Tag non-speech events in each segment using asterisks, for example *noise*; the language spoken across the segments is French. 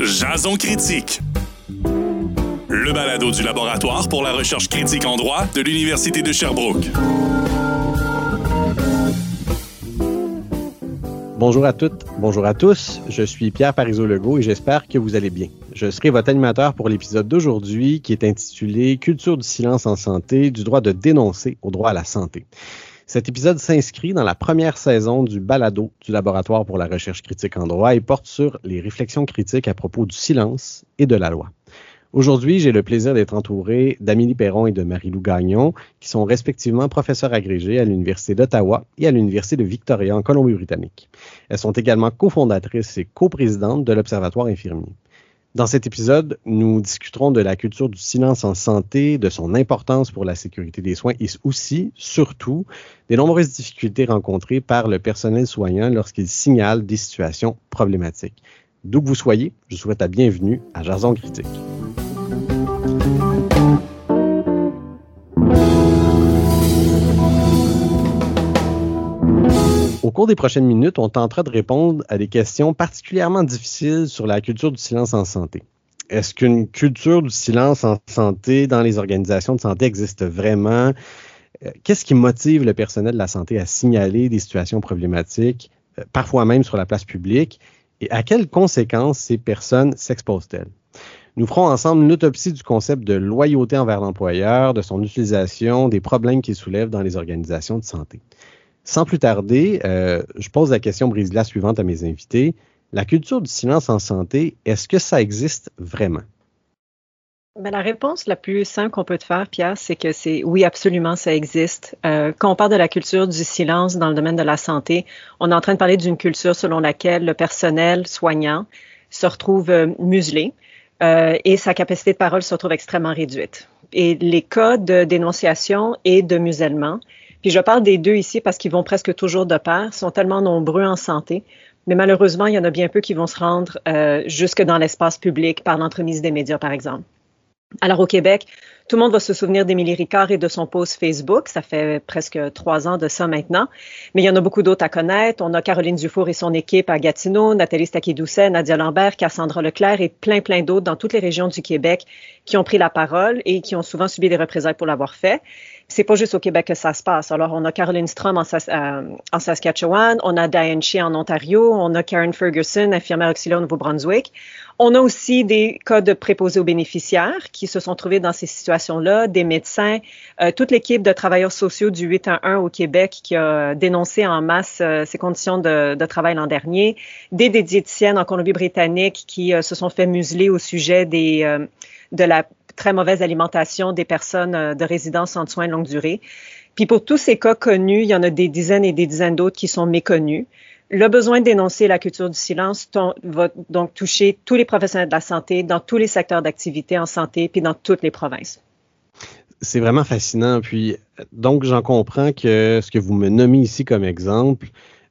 Jason Critique. Le balado du laboratoire pour la recherche critique en droit de l'Université de Sherbrooke. Bonjour à toutes, bonjour à tous. Je suis Pierre Parizeau-Legault et j'espère que vous allez bien. Je serai votre animateur pour l'épisode d'aujourd'hui qui est intitulé Culture du silence en santé, du droit de dénoncer au droit à la santé. Cet épisode s'inscrit dans la première saison du balado du Laboratoire pour la recherche critique en droit et porte sur les réflexions critiques à propos du silence et de la loi. Aujourd'hui, j'ai le plaisir d'être entouré d'Amélie Perron et de Marie-Lou Gagnon, qui sont respectivement professeurs agrégés à l'Université d'Ottawa et à l'Université de Victoria en Colombie-Britannique. Elles sont également cofondatrices et coprésidentes de l'Observatoire infirmier. Dans cet épisode, nous discuterons de la culture du silence en santé, de son importance pour la sécurité des soins et aussi, surtout, des nombreuses difficultés rencontrées par le personnel soignant lorsqu'il signale des situations problématiques. D'où que vous soyez, je souhaite la bienvenue à Jason Critique. Au cours des prochaines minutes, on tentera de répondre à des questions particulièrement difficiles sur la culture du silence en santé. Est-ce qu'une culture du silence en santé dans les organisations de santé existe vraiment? Euh, qu'est-ce qui motive le personnel de la santé à signaler des situations problématiques, euh, parfois même sur la place publique? Et à quelles conséquences ces personnes s'exposent-elles? Nous ferons ensemble une autopsie du concept de loyauté envers l'employeur, de son utilisation, des problèmes qu'il soulève dans les organisations de santé. Sans plus tarder, euh, je pose la question brise-glace suivante à mes invités. La culture du silence en santé, est-ce que ça existe vraiment? Ben, la réponse la plus simple qu'on peut te faire, Pierre, c'est que c'est oui, absolument, ça existe. Euh, quand on parle de la culture du silence dans le domaine de la santé, on est en train de parler d'une culture selon laquelle le personnel soignant se retrouve euh, muselé et sa capacité de parole se retrouve extrêmement réduite. Et les cas de dénonciation et de musellement puis je parle des deux ici parce qu'ils vont presque toujours de pair, sont tellement nombreux en santé. Mais malheureusement, il y en a bien peu qui vont se rendre euh, jusque dans l'espace public par l'entremise des médias, par exemple. Alors au Québec, tout le monde va se souvenir d'Émilie Ricard et de son post Facebook. Ça fait presque trois ans de ça maintenant. Mais il y en a beaucoup d'autres à connaître. On a Caroline Dufour et son équipe à Gatineau, Nathalie Staquet-Doucet, Nadia Lambert, Cassandra Leclerc et plein, plein d'autres dans toutes les régions du Québec qui ont pris la parole et qui ont souvent subi des représailles pour l'avoir fait c'est pas juste au Québec que ça se passe. Alors, on a Caroline Strom en, euh, en Saskatchewan, on a Diane Shea en Ontario, on a Karen Ferguson, infirmière auxiliaire au Nouveau-Brunswick. On a aussi des cas de préposés aux bénéficiaires qui se sont trouvés dans ces situations-là, des médecins, euh, toute l'équipe de travailleurs sociaux du 811 au Québec qui a dénoncé en masse euh, ces conditions de, de travail l'an dernier, des, diététiciennes en Colombie-Britannique qui se sont fait museler au sujet des, de la très mauvaise alimentation des personnes euh, de résidence en soins de longue durée. Puis pour tous ces cas connus, il y en a des dizaines et des dizaines d'autres qui sont méconnus. Le besoin de dénoncer la culture du silence va donc toucher tous les professionnels de la santé dans tous les secteurs d'activité en santé puis dans toutes les provinces. C'est vraiment fascinant. Puis donc j'en comprends que ce que vous me nommez ici comme exemple,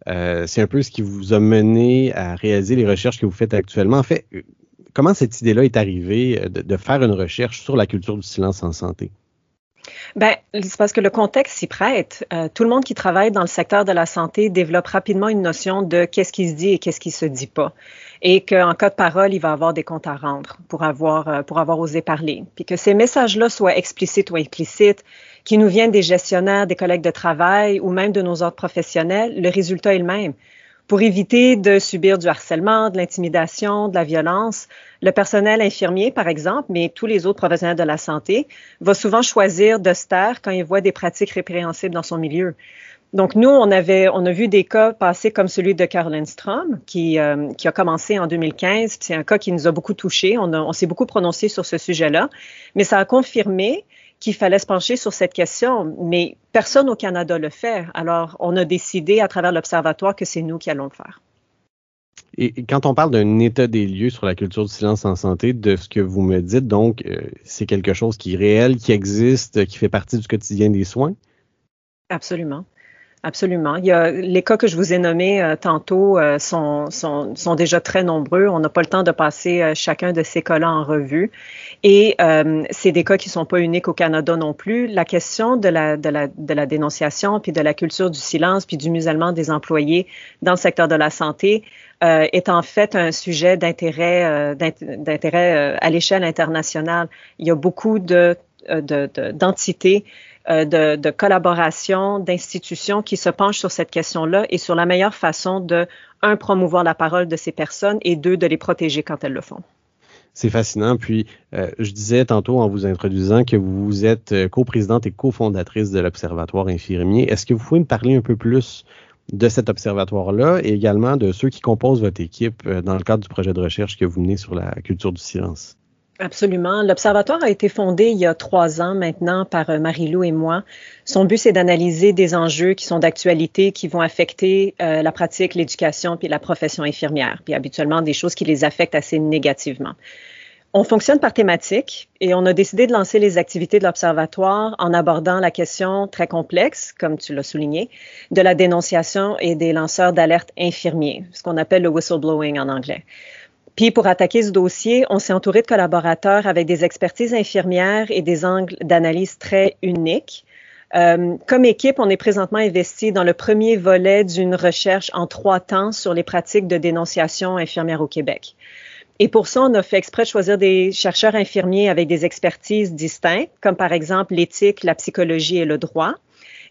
euh, c'est un peu ce qui vous a mené à réaliser les recherches que vous faites actuellement. En fait, comment cette idée-là est arrivée euh, de, faire une recherche sur la culture du silence en santé? Ben, c'est parce que le contexte s'y prête. Euh, tout le monde qui travaille dans le secteur de la santé développe rapidement une notion de qu'est-ce qui se dit et qu'est-ce qui se dit pas. Et qu'en cas de parole, il va avoir des comptes à rendre pour avoir, euh, pour avoir osé parler. Puis que ces messages-là soient explicites ou implicites, qui nous viennent des gestionnaires, des collègues de travail ou même de nos autres professionnels, le résultat est le même. Pour éviter de subir du harcèlement, de l'intimidation, de la violence, le personnel infirmier, par exemple, mais tous les autres professionnels de la santé, va souvent choisir de se taire quand il voit des pratiques répréhensibles dans son milieu. Donc, nous, on avait, on a vu des cas passer comme celui de Caroline Strom, qui, euh, qui a commencé en 2015. C'est un cas qui nous a beaucoup touchés. On, on s'est beaucoup prononcé sur ce sujet-là, mais ça a confirmé qu'il fallait se pencher sur cette question, mais personne au Canada le fait. Alors, on a décidé à travers l'Observatoire que c'est nous qui allons le faire. Et quand on parle d'un état des lieux sur la culture du silence en santé, de ce que vous me dites, donc, euh, c'est quelque chose qui est réel, qui existe, qui fait partie du quotidien des soins? Absolument. Absolument. Il y a, les cas que je vous ai nommés euh, tantôt euh, sont, sont, sont, déjà très nombreux. On n'a pas le temps de passer chacun de ces cas-là en revue. Et c'est des cas qui ne sont pas uniques au Canada non plus. La question de la, de, la, de la dénonciation, puis de la culture du silence, puis du musellement des employés dans le secteur de la santé est en fait un sujet d'intérêt d'intérêt à l'échelle internationale. Il y a beaucoup de d'entités euh, de, de, collaboration, d'institutions qui se penchent sur cette question-là et sur la meilleure façon de, un, promouvoir la parole de ces personnes et deux, de les protéger quand elles le font. C'est fascinant. Puis, euh, je disais tantôt en vous introduisant que vous êtes euh, coprésidente et cofondatrice de l'Observatoire infirmier. Est-ce que vous pouvez me parler un peu plus de cet observatoire-là et également de ceux qui composent votre équipe dans le cadre du projet de recherche que vous menez sur la culture du silence? Absolument. L'Observatoire a été fondé il y a trois ans maintenant par euh, Marie-Lou et moi. Son but, c'est d'analyser des enjeux qui sont d'actualité, qui vont affecter euh, la pratique, l'éducation puis la profession infirmière, puis habituellement des choses qui les affectent assez négativement. On fonctionne par thématique et on a décidé de lancer les activités de l'Observatoire en abordant la question très complexe, comme tu l'as souligné, de la dénonciation et des lanceurs d'alerte infirmiers, ce qu'on appelle le whistleblowing en anglais. Puis pour attaquer ce dossier, on s'est entouré de collaborateurs avec des expertises infirmières et des angles d'analyse très uniques. Euh, comme équipe, on est présentement investi dans le premier volet d'une recherche en trois temps sur les pratiques de dénonciation infirmière au Québec. Et pour ça, on a fait exprès de choisir des chercheurs infirmiers avec des expertises distinctes, comme par exemple l'éthique, la psychologie et le droit.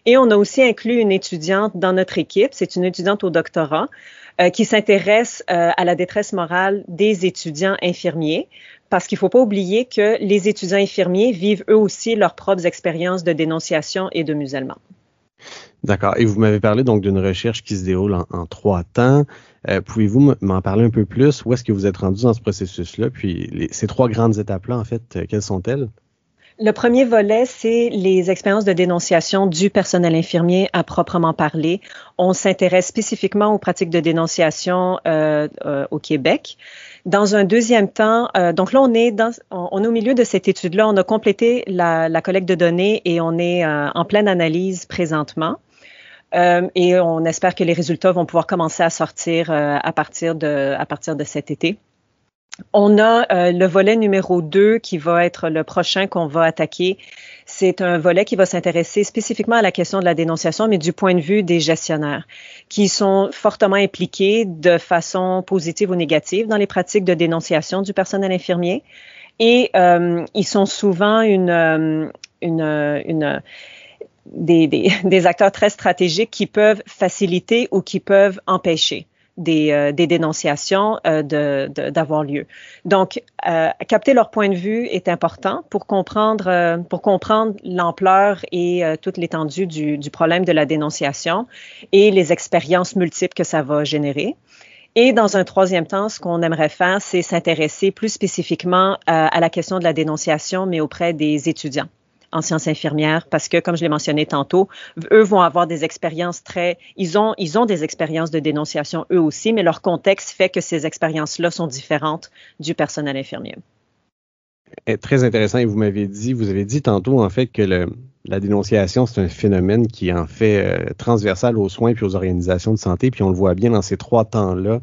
Et on a aussi inclus une étudiante dans notre équipe, c'est une étudiante au doctorat, euh, qui s'intéresse euh, à la détresse morale des étudiants infirmiers, parce qu'il ne faut pas oublier que les étudiants infirmiers vivent eux aussi leurs propres expériences de dénonciation et de musellement. D'accord. Et vous m'avez parlé donc d'une recherche qui se déroule en, trois temps. Euh, pouvez-vous m'en parler un peu plus? Où est-ce que vous êtes rendu dans ce processus-là? Puis ces trois grandes étapes-là, en fait, quelles sont-elles? Le premier volet, c'est les expériences de dénonciation du personnel infirmier à proprement parler. On s'intéresse spécifiquement aux pratiques de dénonciation euh, euh, au Québec. Dans un deuxième temps, euh, donc là, on est, dans, au milieu de cette étude-là. On a complété la, collecte de données et on est en pleine analyse présentement. Et on espère que les résultats vont pouvoir commencer à sortir à, partir de, à partir de cet été. On a euh, le volet numéro 2 qui va être le prochain qu'on va attaquer. C'est un volet qui va s'intéresser spécifiquement à la question de la dénonciation, mais du point de vue des gestionnaires, qui sont fortement impliqués de façon positive ou négative dans les pratiques de dénonciation du personnel infirmier. Et euh, ils sont souvent une, euh, une, une des, des, *laughs* des acteurs très stratégiques qui peuvent faciliter ou qui peuvent empêcher des, euh, des dénonciations euh, d'avoir de, lieu. Donc, euh, capter leur point de vue est important pour comprendre, euh, pour comprendre l'ampleur et toute l'étendue du, du, problème de la dénonciation et les expériences multiples que ça va générer. Et dans un troisième temps, ce qu'on aimerait faire, c'est s'intéresser plus spécifiquement à la question de la dénonciation, mais auprès des étudiants en sciences infirmières parce que, comme je l'ai mentionné tantôt, eux vont avoir des expériences très, ils ont, ils ont des expériences de dénonciation eux aussi, mais leur contexte fait que ces expériences-là sont différentes du personnel infirmier. Eh, très intéressant. Et vous m'avez dit, vous avez dit tantôt en fait que la dénonciation, c'est un phénomène qui est en fait euh, transversal aux soins puis aux organisations de santé. Puis on le voit bien dans ces trois temps-là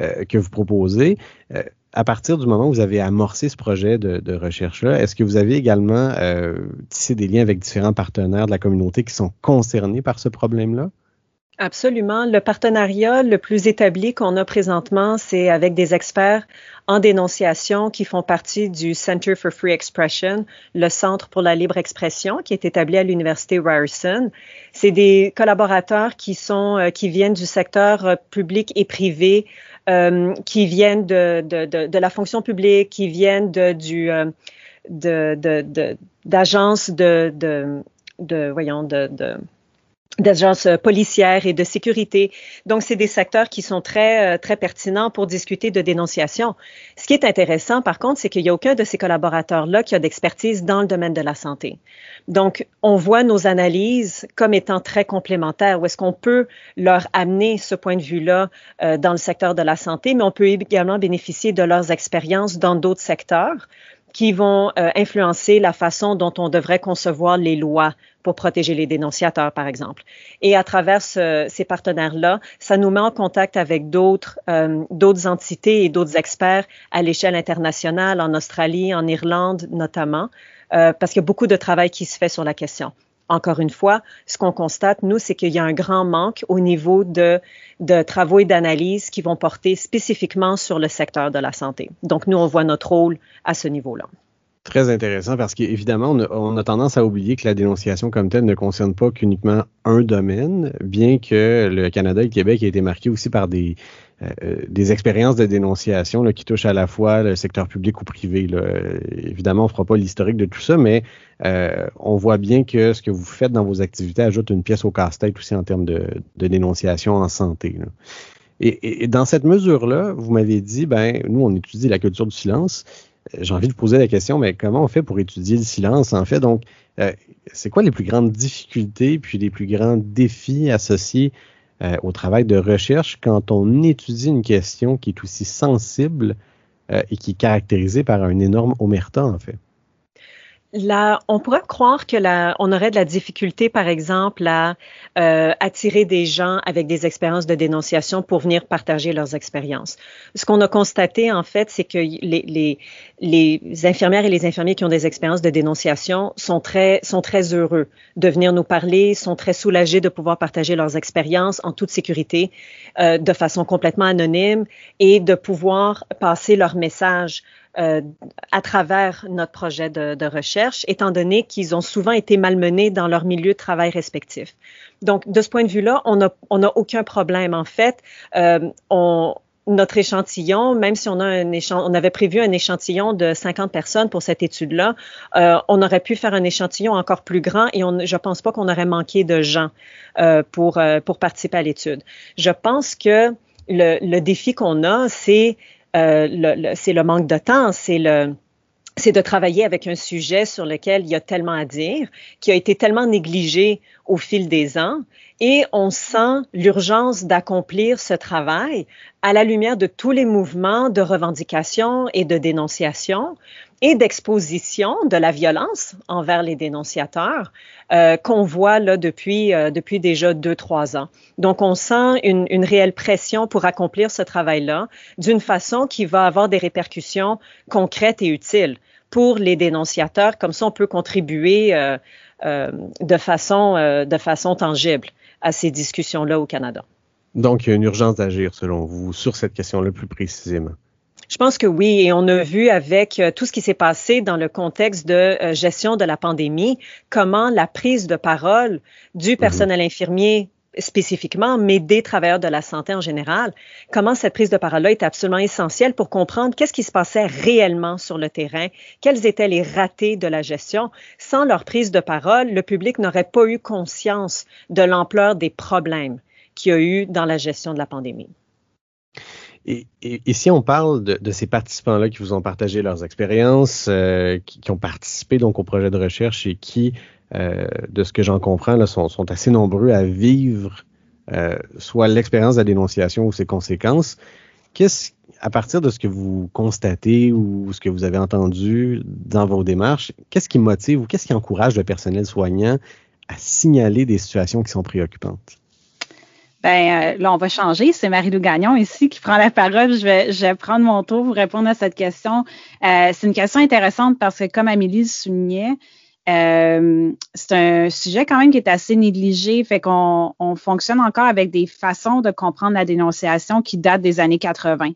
euh, que vous proposez. Euh, à partir du moment où vous avez amorcé ce projet de, recherche-là, est-ce que vous avez également euh, tissé des liens avec différents partenaires de la communauté qui sont concernés par ce problème-là? Absolument. Le partenariat le plus établi qu'on a présentement, c'est avec des experts en dénonciation qui font partie du Center for Free Expression, le Centre pour la libre expression, qui est établi à l'Université Ryerson. C'est des collaborateurs qui sont, euh, qui viennent du secteur euh, public et privé, euh, qui viennent de, de, de, de, la fonction publique, qui viennent de, du, euh, d'agences de, de, voyons, de d'agences policières et de sécurité. Donc, c'est des secteurs qui sont très, euh, très pertinents pour discuter de dénonciation. Ce qui est intéressant, par contre, c'est qu'il n'y a aucun de ces collaborateurs-là qui a d'expertise dans le domaine de la santé. Donc, on voit nos analyses comme étant très complémentaires, où est-ce qu'on peut leur amener ce point de vue-là euh, dans le secteur de la santé, mais on peut également bénéficier de leurs expériences dans d'autres secteurs qui vont euh, influencer la façon dont on devrait concevoir les lois pour protéger les dénonciateurs, par exemple. Et à travers ces partenaires-là, ça nous met en contact avec d'autres euh, d'autres entités et d'autres experts à l'échelle internationale, en Australie, en Irlande notamment, euh, parce qu'il y a beaucoup de travail qui se fait sur la question encore une fois, ce qu'on constate, nous, c'est qu'il y a un grand manque au niveau de, travaux et d'analyses qui vont porter spécifiquement sur le secteur de la santé. Donc, nous, on voit notre rôle à ce niveau-là. Très intéressant parce qu'évidemment, on, on, a tendance à oublier que la dénonciation comme telle ne concerne pas qu'uniquement un domaine, bien que le Canada et le Québec aient été marqués aussi par des, euh, euh, des expériences de dénonciation là, qui touchent à la fois le secteur public ou privé. Là. Évidemment, on ne fera pas l'historique de tout ça, mais euh, on voit bien que ce que vous faites dans vos activités ajoute une pièce au casse-tête aussi en termes de, dénonciation en santé. Et, et, dans cette mesure-là, vous m'avez dit, ben, nous, on étudie la culture du silence. J'ai envie de poser la question, mais comment on fait pour étudier le silence, en fait? Donc, euh, c'est quoi les plus grandes difficultés puis les plus grands défis associés euh, au travail de recherche quand on étudie une question qui est aussi sensible euh, et qui est caractérisée par un énorme omerta, en fait on pourrait croire que on aurait de la difficulté, par exemple, à euh, attirer des gens avec des expériences de dénonciation pour venir partager leurs expériences. Ce qu'on a constaté, en fait, c'est que les, infirmières et les infirmiers qui ont des expériences de dénonciation sont très, sont très heureux de venir nous parler, sont très soulagés de pouvoir partager leurs expériences en toute sécurité, euh, de façon complètement anonyme et de pouvoir passer leur message euh, à travers notre projet de, de recherche, étant donné qu'ils ont souvent été malmenés dans leur milieu de travail respectif. Donc, de ce point de vue-là, on n'a on a aucun problème. En fait, euh, on, notre échantillon, même si on a un on avait prévu un échantillon de 50 personnes pour cette étude-là, euh, on aurait pu faire un échantillon encore plus grand et on, je pense pas qu'on aurait manqué de gens euh, pour euh, pour participer à l'étude. Je pense que le, le défi qu'on a, c'est euh, c'est le manque de temps, c'est le c'est de travailler avec un sujet sur lequel il y a tellement à dire, qui a été tellement négligé au fil des ans, et on sent l'urgence d'accomplir ce travail à la lumière de tous les mouvements de revendication et de dénonciation et d'exposition de la violence envers les dénonciateurs euh, qu'on voit là depuis, euh, depuis déjà deux, trois ans. Donc, on sent une, réelle pression pour accomplir ce travail-là d'une façon qui va avoir des répercussions concrètes et utiles pour les dénonciateurs. Comme ça, on peut contribuer euh, de, façon, de façon tangible à ces discussions-là au Canada. Donc, il y a une urgence d'agir, selon vous, sur cette question-là plus précisément. Je pense que oui, et on a vu avec euh, tout ce qui s'est passé dans le contexte de euh, gestion de la pandémie, comment la prise de parole du mhm. personnel infirmier spécifiquement, mais des travailleurs de la santé en général, comment cette prise de parole-là est absolument essentielle pour comprendre qu'est-ce qui se passait réellement sur le terrain, quels étaient les ratés de la gestion. Sans leur prise de parole, le public n'aurait pas eu conscience de l'ampleur des problèmes qu'il y a eu dans la gestion de la pandémie. Et, et, si on parle de, de ces participants-là qui vous ont partagé leurs expériences, euh, qui, qui, ont participé donc au projet de recherche et qui, euh, de ce que j'en comprends, là, sont, sont, assez nombreux à vivre euh, soit l'expérience de la dénonciation ou ses conséquences, qu'est-ce à partir de ce que vous constatez ou ce que vous avez entendu dans vos démarches, qu'est-ce qui motive ou qu'est-ce qui encourage le personnel soignant à signaler des situations qui sont préoccupantes? Ben, euh, là, on va changer. C'est Marie-Lou Gagnon ici qui prend la parole. Je vais, je vais prendre mon tour pour répondre à cette question. Euh, c'est une question intéressante parce que, comme Amélie le soulignait, euh, c'est un sujet quand même qui est assez négligé, fait qu'on on fonctionne encore avec des façons de comprendre la dénonciation qui datent des années 80.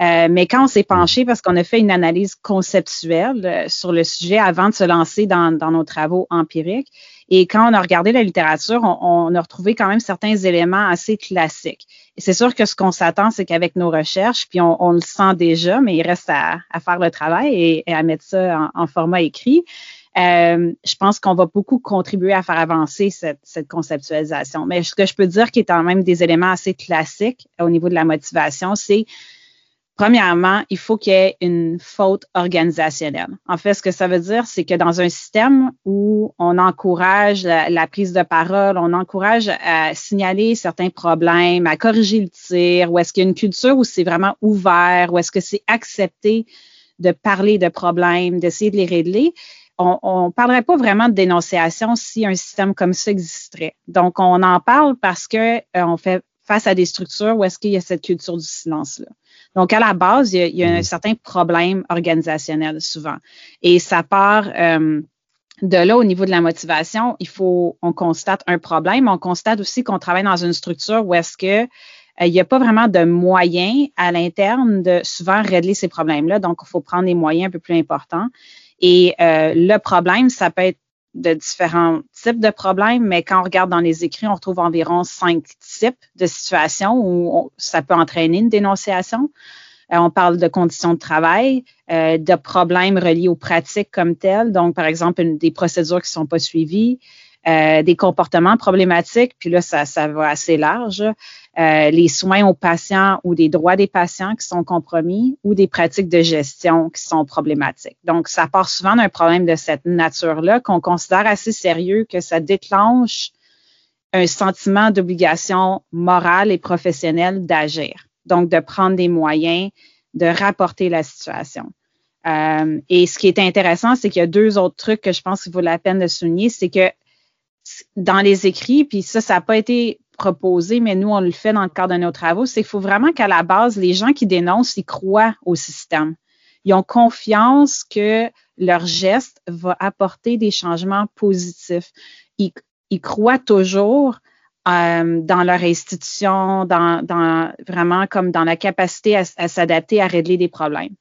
Euh, mais quand on s'est penché, parce qu'on a fait une analyse conceptuelle sur le sujet avant de se lancer dans, dans nos travaux empiriques, et quand on a regardé la littérature, on, a retrouvé quand même certains éléments assez classiques. C'est sûr que ce qu'on s'attend, c'est qu'avec nos recherches, puis on, le sent déjà, mais il reste à, faire le travail et, à mettre ça en, format écrit. Euh, je pense qu'on va beaucoup contribuer à faire avancer cette, cette, conceptualisation. Mais ce que je peux dire qui est quand même des éléments assez classiques au niveau de la motivation, c'est Premièrement, il faut qu'il y ait une faute organisationnelle. En fait, ce que ça veut dire, c'est que dans un système où on encourage la, prise de parole, on encourage à signaler certains problèmes, à corriger le tir, ou est-ce qu'il y a une culture où c'est vraiment ouvert, ou est-ce que c'est accepté de parler de problèmes, d'essayer de les régler, on ne parlerait pas vraiment de dénonciation si un système comme ça existerait. Donc, on en parle parce que euh, on fait face à des structures où est-ce qu'il y a cette culture du silence-là. Donc, à la base, il y a, un mm-hmm. certain problème organisationnel souvent. Et ça part euh, de là au niveau de la motivation, il faut, on constate un problème. On constate aussi qu'on travaille dans une structure où est-ce que euh, il n'y a pas vraiment de moyens à l'interne de souvent régler ces problèmes-là. Donc, il faut prendre des moyens un peu plus importants. Et euh, le problème, ça peut être de différents types de problèmes, mais quand on regarde dans les écrits, on retrouve environ cinq types de situations où ça peut entraîner une dénonciation. Euh, on parle de conditions de travail, euh, de problèmes reliés aux pratiques comme telles, donc par exemple des procédures qui ne sont pas suivies, euh, des comportements problématiques, puis là, ça, ça va assez large, euh, les soins aux patients ou des droits des patients qui sont compromis ou des pratiques de gestion qui sont problématiques. Donc, ça part souvent d'un problème de cette nature-là qu'on considère assez sérieux, que ça déclenche un sentiment d'obligation morale et professionnelle d'agir. Donc, de prendre des moyens, de rapporter la situation. Euh, et ce qui est intéressant, c'est qu'il y a deux autres trucs que je pense qu'il vaut la peine de souligner, c'est que dans les écrits, puis ça, ça n'a pas été proposé, mais nous, on le fait dans le cadre de nos travaux, c'est qu'il faut vraiment qu'à la base, les gens qui dénoncent, ils croient au système. Ils ont confiance que leur geste va apporter des changements positifs. Ils, croient toujours euh, dans leur institution, dans, vraiment comme dans la capacité à s'adapter, à régler des problèmes.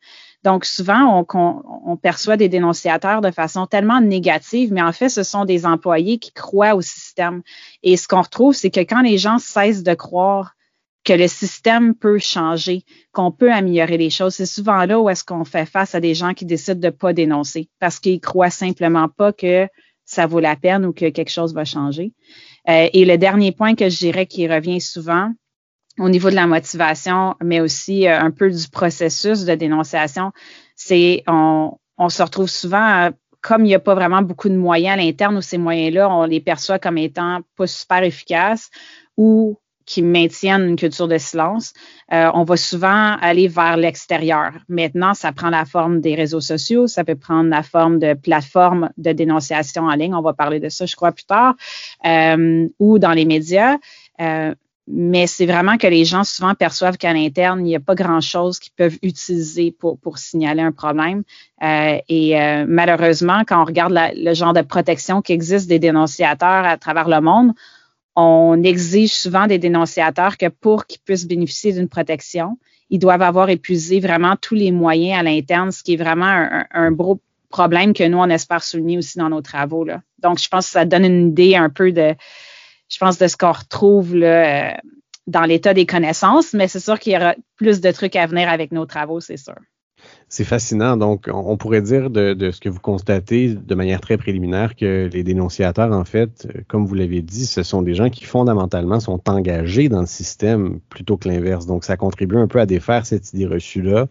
Donc, souvent, on, perçoit des dénonciateurs de façon tellement négative, mais en fait, ce sont des employés qui croient au système. Et ce qu'on retrouve, c'est que quand les gens cessent de croire que le système peut changer, qu'on peut améliorer les choses, c'est souvent là où est-ce qu'on fait face à des gens qui décident de ne pas dénoncer parce qu'ils croient simplement pas que ça vaut la peine ou que quelque chose va changer. Euh, et le dernier point que je dirais qui revient souvent, au niveau de la motivation, mais aussi euh, un peu du processus de dénonciation, c'est on, on se retrouve souvent, euh, comme il n'y a pas vraiment beaucoup de moyens à l'interne, ou ces moyens-là, on les perçoit comme étant pas super efficaces ou qui maintiennent une culture de silence, euh, on va souvent aller vers l'extérieur. Maintenant, ça prend la forme des réseaux sociaux, ça peut prendre la forme de plateformes de dénonciation en ligne, on va parler de ça, je crois, plus tard, ou dans les médias. Mais c'est vraiment que les gens souvent perçoivent qu'à l'interne, il n'y a pas grand-chose qu'ils peuvent utiliser pour, pour signaler un problème. Euh, et euh, malheureusement, quand on regarde le genre de protection qui existe des dénonciateurs à travers le monde, on exige souvent des dénonciateurs que pour qu'ils puissent bénéficier d'une protection, ils doivent avoir épuisé vraiment tous les moyens à l'interne, ce qui est vraiment un, un gros problème que nous, on espère souligner aussi dans nos travaux. Là. Donc, je pense que ça donne une idée un peu de je pense, de ce qu'on retrouve là, euh, dans l'état des connaissances, mais c'est sûr qu'il y aura plus de trucs à venir avec nos travaux, c'est sûr. C'est fascinant. Donc, on pourrait dire de, ce que vous constatez de manière très préliminaire que les dénonciateurs, en fait, euh, comme vous l'avez dit, ce sont des gens qui fondamentalement sont engagés dans le système plutôt que l'inverse. Donc, ça contribue un peu à défaire cette idée reçue-là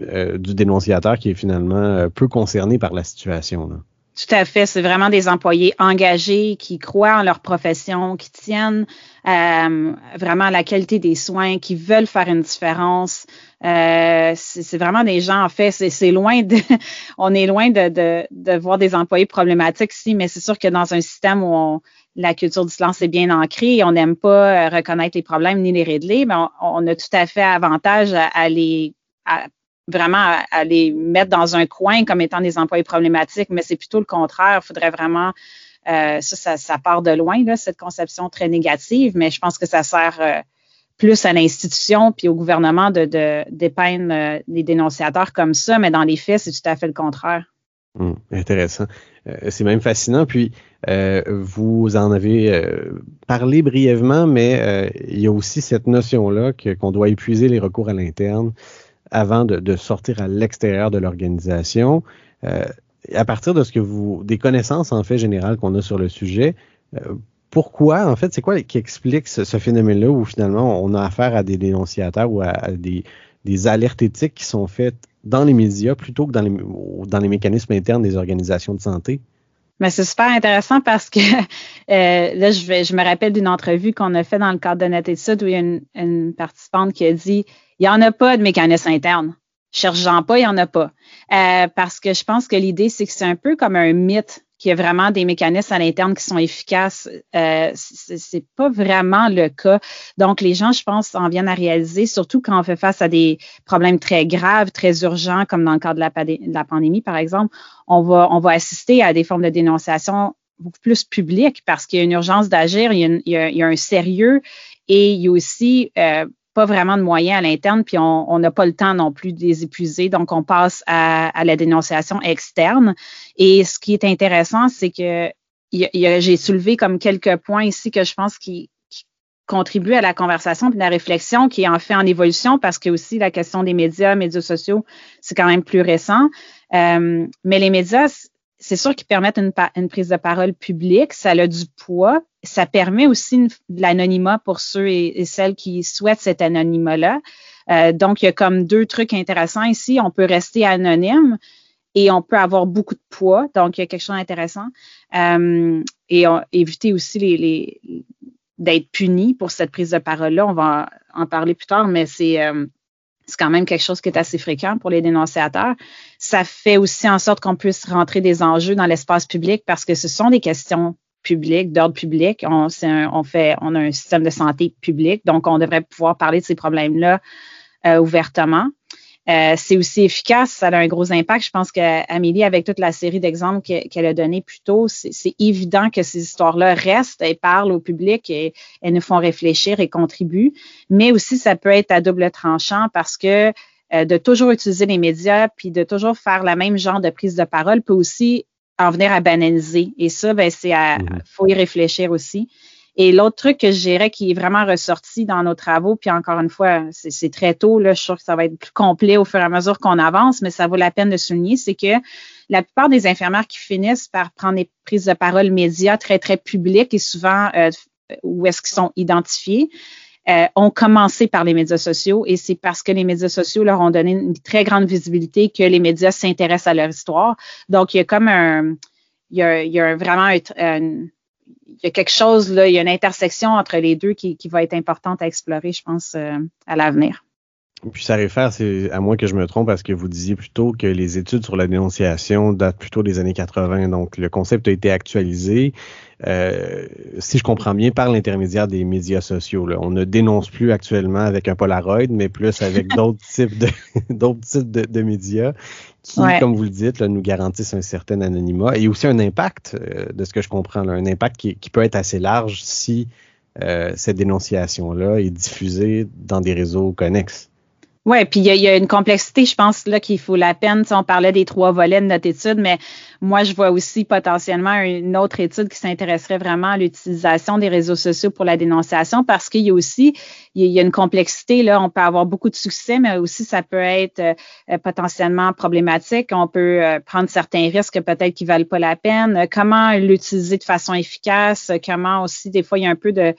euh, du dénonciateur qui est finalement peu concerné par la situation. Tout à fait. C'est vraiment des employés engagés qui croient en leur profession, qui tiennent euh, vraiment à la qualité des soins, qui veulent faire une différence. Euh, c'est vraiment des gens, en fait, c'est loin de, *laughs* on est loin de, voir des employés problématiques ici, mais c'est sûr que dans un système où la culture du silence est bien ancrée, on n'aime pas euh, reconnaître les problèmes ni les régler, mais on, a tout à fait avantage à, à les vraiment à, les mettre dans un coin comme étant des employés problématiques, mais c'est plutôt le contraire. Il faudrait vraiment, euh, ça, ça, part de loin, là, cette conception très négative, mais je pense que ça sert euh, plus à l'institution puis au gouvernement de, de dépeindre euh, les dénonciateurs comme ça, mais dans les faits, c'est tout à fait le contraire. Hum, intéressant. c'est même fascinant. Puis, vous en avez parlé brièvement, mais il y a aussi cette notion-là qu'on doit épuiser les recours à l'interne avant de, sortir à l'extérieur de l'organisation. Euh, à partir de ce que vous, des connaissances en fait générales qu'on a sur le sujet, euh, pourquoi, en fait, c'est quoi qui explique ce, phénomène-là où finalement on a affaire à des dénonciateurs ou à, des, alertes éthiques qui sont faites dans les médias plutôt que dans les, mécanismes internes des organisations de santé? Mais c'est super intéressant parce que *laughs* euh, là, je, vais, je me rappelle d'une entrevue qu'on a fait dans le cadre de notre étude où il y a une participante qui a dit il n'y en a pas de mécanisme interne. cherche-en pas, il n'y en a pas. Euh, parce que je pense que l'idée, c'est que c'est un peu comme un mythe qu'il y a vraiment des mécanismes à l'interne qui sont efficaces. Euh, c'est pas vraiment le cas. Donc, les gens, je pense, en viennent à réaliser, surtout quand on fait face à des problèmes très graves, très urgents, comme dans le la, de la pandémie, par exemple, on va, on va assister à des formes de dénonciation beaucoup plus publiques parce qu'il y a une urgence d'agir, il, il, y a un sérieux et il y a aussi euh, pas vraiment de moyens à l'interne, puis on n'a pas le temps non plus de les épuiser. Donc, on passe à, la dénonciation externe. Et ce qui est intéressant, c'est que j'ai soulevé comme quelques points ici que je pense qui, contribuent à la conversation et la réflexion qui est en fait en évolution parce que aussi la question des médias, médias sociaux, c'est quand même plus récent. Euh, mais les médias, c'est sûr qu'ils permettent une, prise de parole publique, ça a du poids, ça permet aussi de l'anonymat pour ceux et, celles qui souhaitent cet anonymat-là. Euh, donc, il y a comme deux trucs intéressants ici. On peut rester anonyme et on peut avoir beaucoup de poids. Donc, il y a quelque chose d'intéressant. Euh, et éviter aussi les d'être puni pour cette prise de parole-là. On va en parler plus tard, mais c'est euh, c'est quand même quelque chose qui est assez fréquent pour les dénonciateurs. Ça fait aussi en sorte qu'on puisse rentrer des enjeux dans l'espace public parce que ce sont des questions publiques, d'ordre public. On, fait, on a un système de santé public, donc on devrait pouvoir parler de ces problèmes-là euh, ouvertement. Euh, c'est aussi efficace, ça a un gros impact. Je pense qu'Amélie, avec toute la série d'exemples qu'elle a donnés plus tôt, c'est évident que ces histoires-là restent, elles parlent au public et elles nous font réfléchir et contribuent. Mais aussi, ça peut être à double tranchant parce que euh, de toujours utiliser les médias puis de toujours faire la même genre de prise de parole peut aussi en venir à banaliser. Et ça, ben, c'est à, mm-hmm. faut y réfléchir aussi. Et l'autre truc que je dirais qui est vraiment ressorti dans nos travaux, puis encore une fois, c'est très tôt, là, je suis sûre que ça va être plus complet au fur et à mesure qu'on avance, mais ça vaut la peine de souligner, c'est que la plupart des infirmières qui finissent par prendre des prises de parole médias très, très publiques et souvent euh, où est-ce qu'ils sont identifiés, euh, ont commencé par les médias sociaux et c'est parce que les médias sociaux leur ont donné une très grande visibilité que les médias s'intéressent à leur histoire. Donc, il y a comme un, il y a, il y a vraiment un, il y a quelque chose, là, il y a une intersection entre les deux qui, qui va être importante à explorer, je pense, euh, à l'avenir. Puis ça réfère, c'est à moins que je me trompe, parce que vous disiez plutôt que les études sur la dénonciation datent plutôt des années 80. Donc le concept a été actualisé, euh, si je comprends bien, par l'intermédiaire des médias sociaux. Là. On ne dénonce plus actuellement avec un Polaroid, mais plus avec *laughs* d'autres types de *laughs* d'autres types de, médias qui, comme vous le dites, là, nous garantissent un certain anonymat et aussi un impact, euh, de ce que je comprends, là, un impact qui, qui, peut être assez large si euh, cette dénonciation-là est diffusée dans des réseaux connexes. Oui, puis il y, a une complexité, je pense, là, qu'il faut la peine. On parlait des trois volets de notre étude, mais moi, je vois aussi potentiellement une autre étude qui s'intéresserait vraiment à l'utilisation des réseaux sociaux pour la dénonciation parce qu'il y a aussi, il y a une complexité. Là, on peut avoir beaucoup de succès, mais aussi ça peut être euh, potentiellement problématique. On peut euh, prendre certains risques peut-être qui valent pas la peine. Comment l'utiliser de façon efficace? Comment aussi, des fois, il y a un peu de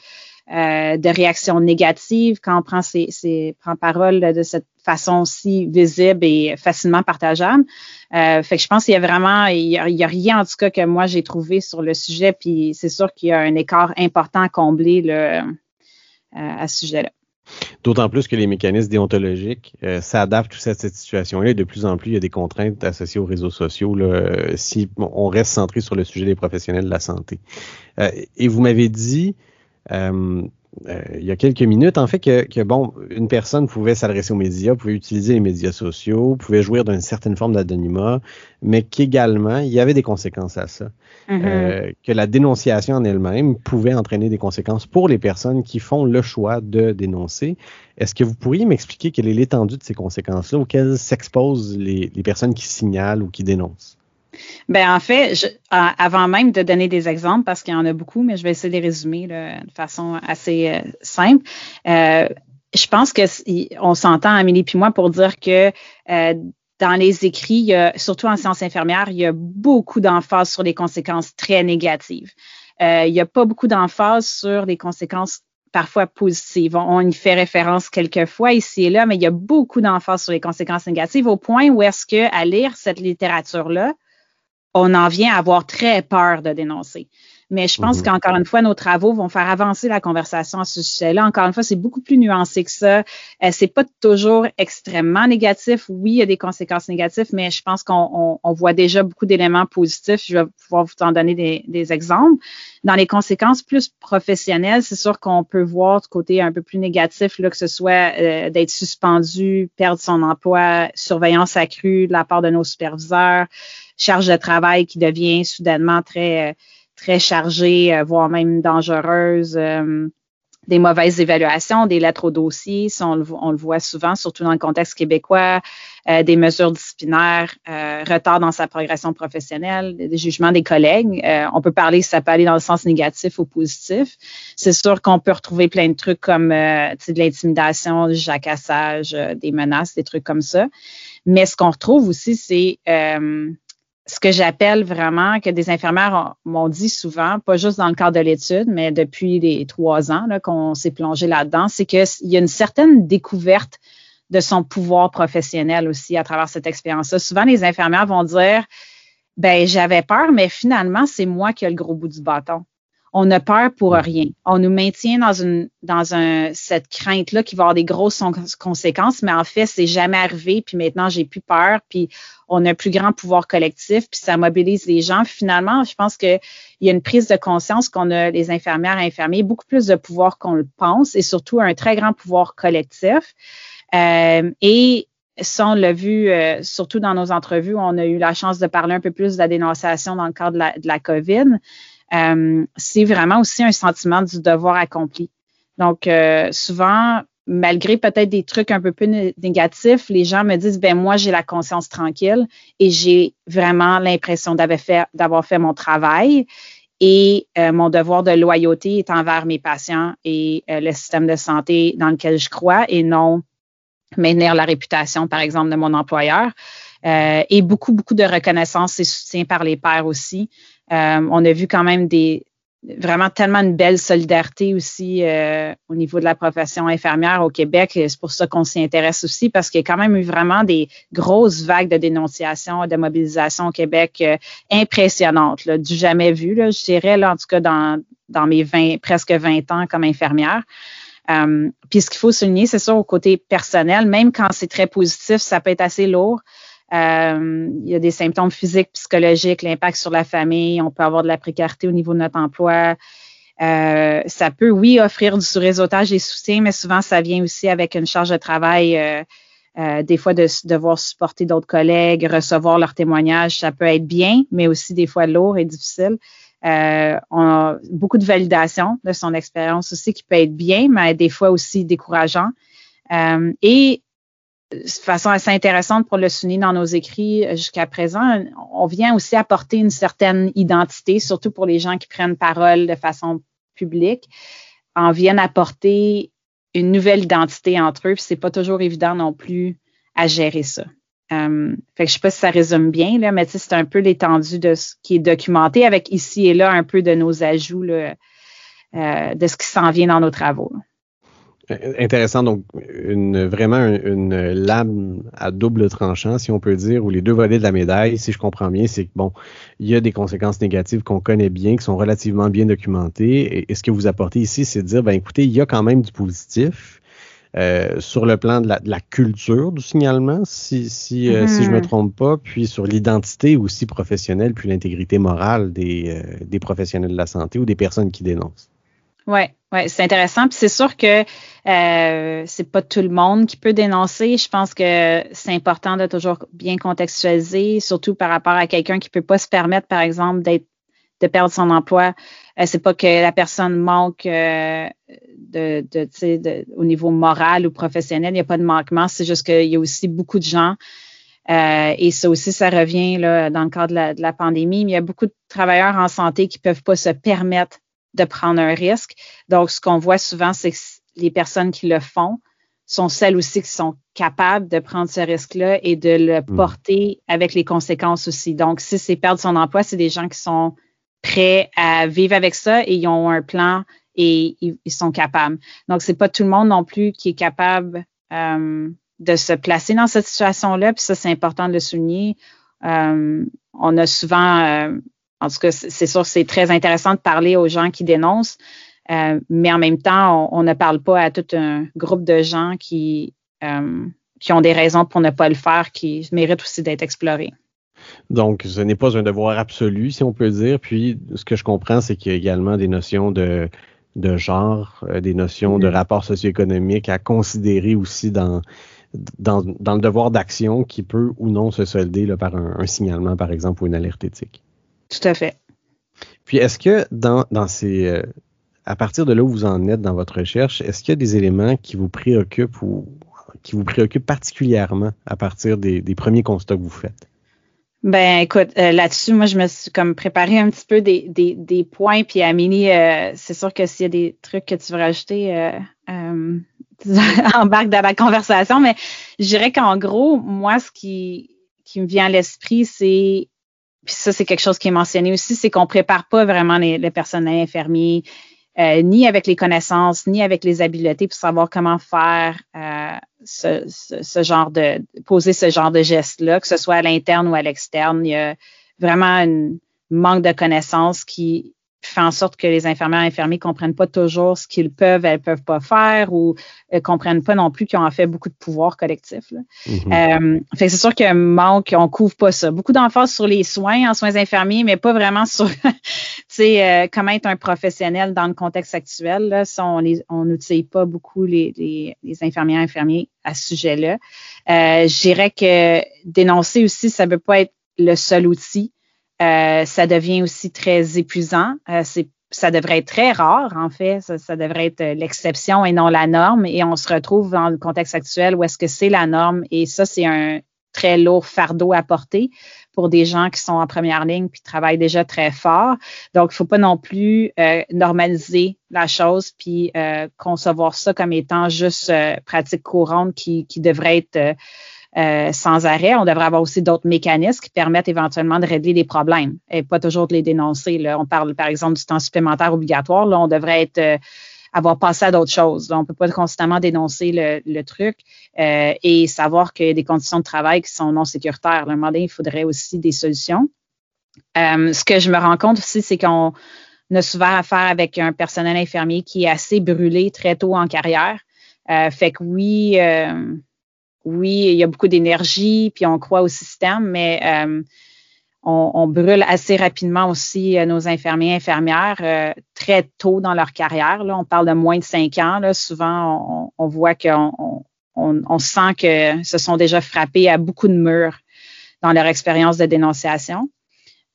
euh, de réactions négatives quand on prend ses, parole de cette façon si visible et facilement partageable. Euh, fait je pense qu'il y a vraiment, il y a, rien en tout cas que moi j'ai trouvé sur le sujet, puis c'est sûr qu'il y a un écart important à combler le, euh, à ce sujet-là. D'autant plus que les mécanismes déontologiques s'adaptent à cette situation-là. De plus en plus, il y a des contraintes associées aux réseaux sociaux si on reste centré sur le sujet des professionnels de la santé. et vous m'avez dit euh, euh, il y a quelques minutes, en fait, que, bon, une personne pouvait s'adresser aux médias, pouvait utiliser les médias sociaux, pouvait jouir d'une certaine forme d'anonymat, mais qu'également, il y avait des conséquences à ça. Mm-hmm. Euh, que la dénonciation en elle-même pouvait entraîner des conséquences pour les personnes qui font le choix de dénoncer. Est-ce que vous pourriez m'expliquer quelle est l'étendue de ces conséquences-là auxquelles s'exposent les personnes qui signalent ou qui dénoncent? Ben en fait, avant même de donner des exemples, parce qu'il y en a beaucoup, mais je vais essayer de les résumer de façon assez euh, simple. Euh, je pense que on s'entend, Amélie puis moi, pour dire que euh, dans les écrits, surtout en sciences infirmières, il y a beaucoup d'emphase sur les conséquences très négatives. il n'y a pas beaucoup d'emphase sur les conséquences parfois positives. On, on, y fait référence quelquefois ici et là, mais il y a beaucoup d'emphase sur les conséquences négatives au point où est-ce que à lire cette littérature-là, on en vient à avoir très peur de dénoncer. Mais je pense Mhm. qu'encore une fois, nos travaux vont faire avancer la conversation à ce sujet-là. Encore une fois, c'est beaucoup plus nuancé que ça. Euh, c'est pas toujours extrêmement négatif. Oui, il y a des conséquences négatives, mais je pense qu'on on- on voit déjà beaucoup d'éléments positifs. Je vais pouvoir vous en donner des, des exemples. Dans les conséquences plus professionnelles, c'est sûr qu'on peut voir du côté un peu plus négatif, là, que ce soit euh, d'être suspendu, perdre son emploi, surveillance accrue de la part de nos superviseurs, charge de travail qui devient soudainement très, euh, très chargée, euh, voire même dangereuse. euh, des mauvaises évaluations, des lettres au dossier, ça, on, le, on le voit souvent, surtout dans le contexte québécois, des mesures disciplinaires, retard dans sa progression professionnelle, des jugements des collègues. On peut parler, ça peut aller dans le sens négatif ou positif. C'est sûr qu'on peut retrouver plein de trucs comme de l'intimidation, du jacassage, des menaces, des trucs comme ça. Mais ce qu'on retrouve aussi, c'est ce que j'appelle vraiment que des infirmières ont- m'ont dit souvent, pas juste dans le cadre de l'étude, mais depuis les trois ans là, qu'on s'est plongé là-dedans, c'est qu'il y a une certaine découverte de son pouvoir professionnel aussi à travers cette expérience-là. Souvent, les infirmières vont dire, ben j'avais peur, mais finalement, c'est moi qui ai le gros bout du bâton. On a peur pour rien. On nous maintient dans une dans un cette crainte-là qui va avoir des grosses conséquences, mais en fait, c'est jamais arrivé. Puis maintenant, j'ai plus peur. Puis on a un plus grand pouvoir collectif. Puis ça mobilise les gens. Finalement, je pense qu'il y a une prise de conscience qu'on a les infirmières et infirmiers beaucoup plus de pouvoir qu'on le pense et surtout un très grand pouvoir collectif. Euh, et ça, on l'a vu euh, surtout dans nos entrevues, on a eu la chance de parler un peu plus de la dénonciation dans le cadre de la, de la COVID. Euh, c'est vraiment aussi un sentiment du devoir accompli. Donc, souvent, malgré peut-être des trucs un peu plus né- négatifs, les gens me disent, ben moi, j'ai la conscience tranquille et j'ai vraiment l'impression d'avoir fait, mon travail et euh, mon devoir de loyauté est envers mes patients et euh, le système de santé dans lequel je crois et non maintenir la réputation, par exemple, de mon employeur. Euh, et beaucoup, beaucoup de reconnaissance et soutien par les pairs aussi. On a vu quand même des vraiment tellement une belle solidarité aussi euh, au niveau de la profession infirmière au Québec. C'est pour ça qu'on s'y intéresse aussi parce qu'il y a quand même eu vraiment des grosses vagues de dénonciation, de mobilisation au Québec euh, impressionnantes, là, du jamais vu, là, je dirais, là, en tout cas dans, dans mes 20, presque 20 ans comme infirmière. Euh, puis ce qu'il faut souligner, c'est ça au côté personnel, même quand c'est très positif, ça peut être assez lourd. Euh, il y a des symptômes physiques, psychologiques, l'impact sur la famille, on peut avoir de la précarité au niveau de notre emploi. Euh, ça peut, oui, offrir du réseautage et soutien, mais souvent, ça vient aussi avec une charge de travail, euh, des fois de devoir supporter d'autres collègues, recevoir leurs témoignages. Ça peut être bien, mais aussi des fois lourd et difficile. On a beaucoup de validation de son expérience aussi qui peut être bien, mais des fois aussi décourageant. Et de façon assez intéressante pour le souligner dans nos écrits jusqu'à présent, on vient aussi apporter une certaine identité, surtout pour les gens qui prennent parole de façon publique, en viennent apporter une nouvelle identité entre eux, c'est pas toujours évident non plus à gérer ça. Euh, fait que je sais pas si ça résume bien, là, mais c'est un peu l'étendue de ce qui est documenté avec ici et là un peu de nos ajouts là, euh, de ce qui s'en vient dans nos travaux. Intéressant, donc une, vraiment une, une, lame à double tranchant, si on peut dire, ou les deux volets de la médaille, si je comprends bien, c'est que bon, il y a des conséquences négatives qu'on connaît bien, qui sont relativement bien documentées, et, et, ce que vous apportez ici, c'est de dire, ben écoutez, il y a quand même du positif. Euh, sur le plan de la, de la, culture du signalement, si, si, euh, si je me trompe pas, puis sur l'identité aussi professionnelle, puis l'intégrité morale des, euh, des professionnels de la santé ou des personnes qui dénoncent. Oui, ouais, c'est intéressant. Puis c'est sûr que euh, c'est pas tout le monde qui peut dénoncer. Je pense que c'est important de toujours bien contextualiser, surtout par rapport à quelqu'un qui peut pas se permettre, par exemple, d'être de perdre son emploi. Euh, c'est pas que la personne manque euh, de, au niveau moral ou professionnel, il n'y a pas de manquement. C'est juste qu'il y a aussi beaucoup de gens. Euh, et ça aussi, ça revient là, dans le cadre de la, de la pandémie. Mais il y a beaucoup de travailleurs en santé qui peuvent pas se permettre de prendre un risque. Donc, ce qu'on voit souvent, c'est que les personnes qui le font sont celles aussi qui sont capables de prendre ce risque-là et de le porter mmh. avec les conséquences aussi. Donc, si c'est perdre son emploi, c'est des gens qui sont prêts à vivre avec ça et ils ont un plan et ils, ils sont capables. Donc, c'est pas tout le monde non plus qui est capable euh, de se placer dans cette situation-là. Puis ça, c'est important de le souligner. Euh, on a souvent euh, en tout cas, c'est sûr, c'est très intéressant de parler aux gens qui dénoncent, euh, mais en même temps, on, ne parle pas à tout un groupe de gens qui, euh, qui ont des raisons pour ne pas le faire, qui méritent aussi d'être explorés. Donc, ce n'est pas un devoir absolu, si on peut dire. Puis, ce que je comprends, c'est qu'il y a également des notions de, de genre, euh, des notions de mm-hmm. rapport socio-économique à considérer aussi dans, dans, dans le devoir d'action qui peut ou non se solder là, par un, signalement, par exemple, ou une alerte éthique. Tout à fait. Puis, est-ce que dans, dans ces. Euh, à partir de là où vous en êtes dans votre recherche, est-ce qu'il y a des éléments qui vous préoccupent ou qui vous préoccupent particulièrement à partir des, des premiers constats que vous faites? Ben, écoute, euh, là-dessus, moi, je me suis comme préparé un petit peu des, des, des points. Puis, Amélie, euh, c'est sûr que s'il y a des trucs que tu veux rajouter, euh, euh *laughs* embarque dans la conversation. Mais je dirais qu'en gros, moi, ce qui, qui me vient à l'esprit, c'est, puis ça, c'est quelque chose qui est mentionné aussi, c'est qu'on prépare pas vraiment les, les personnels infirmiers, euh, ni avec les connaissances, ni avec les habiletés pour savoir comment faire euh, ce, ce, genre de poser ce genre de geste-là, que ce soit à l'interne ou à l'externe. Il y a vraiment un manque de connaissances qui fait en sorte que les infirmières et infirmiers comprennent pas toujours ce qu'ils peuvent, elles peuvent pas faire ou euh, comprennent pas non plus qu'ils ont en fait beaucoup de pouvoir collectif. Mm-hmm. euh, fait c'est sûr qu'il manque, on couvre pas ça. Beaucoup d'emphase sur les soins, en soins infirmiers, mais pas vraiment sur, *laughs* tu sais, euh, comment être un professionnel dans le contexte actuel. Là. Ça, on on n'utilise pas beaucoup les, les, les infirmières et infirmiers à ce sujet-là. Euh, je dirais que dénoncer aussi, ça ne peut pas être le seul outil. Euh, ça devient aussi très épuisant. Euh, ça devrait être très rare, en fait. Ça, devrait être l'exception et non la norme. Et on se retrouve dans le contexte actuel où est-ce que c'est la norme. Et ça, c'est un très lourd fardeau à porter pour des gens qui sont en première ligne puis travaillent déjà très fort. Donc, il ne faut pas non plus euh, normaliser la chose puis concevoir ça comme étant juste pratique courante qui devrait être euh, sans arrêt. On devrait avoir aussi d'autres mécanismes qui permettent éventuellement de régler des problèmes et pas toujours de les dénoncer. Là. On parle par exemple du temps supplémentaire obligatoire. Là, on devrait être euh, avoir passé à d'autres choses. On ne peut pas constamment dénoncer le, truc euh, et savoir qu'il y a des conditions de travail qui sont non sécuritaires. À un moment donné, il faudrait aussi des solutions. ce que je me rends compte aussi, c'est qu'on a souvent affaire avec un personnel infirmier qui est assez brûlé très tôt en carrière. fait que oui, oui, il y a beaucoup d'énergie, puis on croit au système, mais euh, on, brûle assez rapidement aussi euh, nos infirmiers et infirmières euh, très tôt dans leur carrière. Là. On parle de moins de cinq ans. Là. Souvent, on, voit qu'on on, sent que se sont déjà frappés à beaucoup de murs dans leur expérience de dénonciation.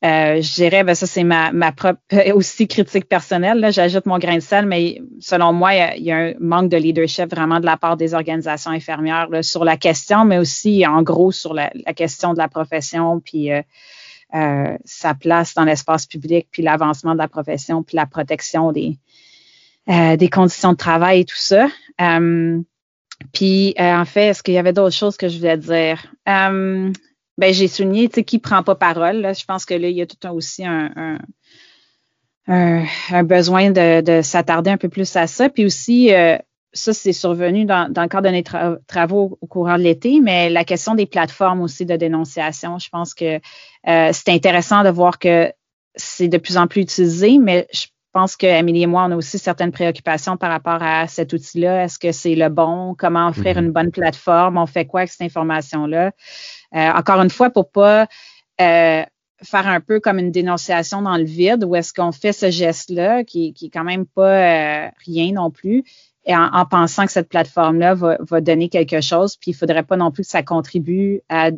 Euh, je dirais, ben ça c'est ma, ma propre aussi critique personnelle. J'ajoute mon grain de sel, mais selon moi, il y, a, un manque de leadership vraiment de la part des organisations infirmières sur la question, mais aussi en gros sur la, question de la profession, puis euh, euh, sa place dans l'espace public, puis l'avancement de la profession, puis la protection des, des conditions de travail et tout ça. puis en fait, est-ce qu'il y avait d'autres choses que je voulais dire? Ben j'ai souligné, tu sais, qui prend pas parole. Là. Je pense que là, il y a tout un, aussi un, un, un, besoin de, de s'attarder un peu plus à ça. Puis aussi, euh, ça, c'est survenu dans, dans, le cadre de nos travaux au courant de l'été, mais la question des plateformes aussi de dénonciation, je pense que euh, c'est intéressant de voir que c'est de plus en plus utilisé, mais je pense qu'Amélie et moi, on a aussi certaines préoccupations par rapport à cet outil-là. Est-ce que c'est le bon? Comment offrir mm-hmm. une bonne plateforme? On fait quoi avec cette information-là? Euh, encore une fois, pour pas euh, faire un peu comme une dénonciation dans le vide, où est-ce qu'on fait ce geste-là, qui, qui est quand même pas euh, rien non plus, et en, pensant que cette plateforme-là va, va, donner quelque chose, puis il faudrait pas non plus que ça contribue à,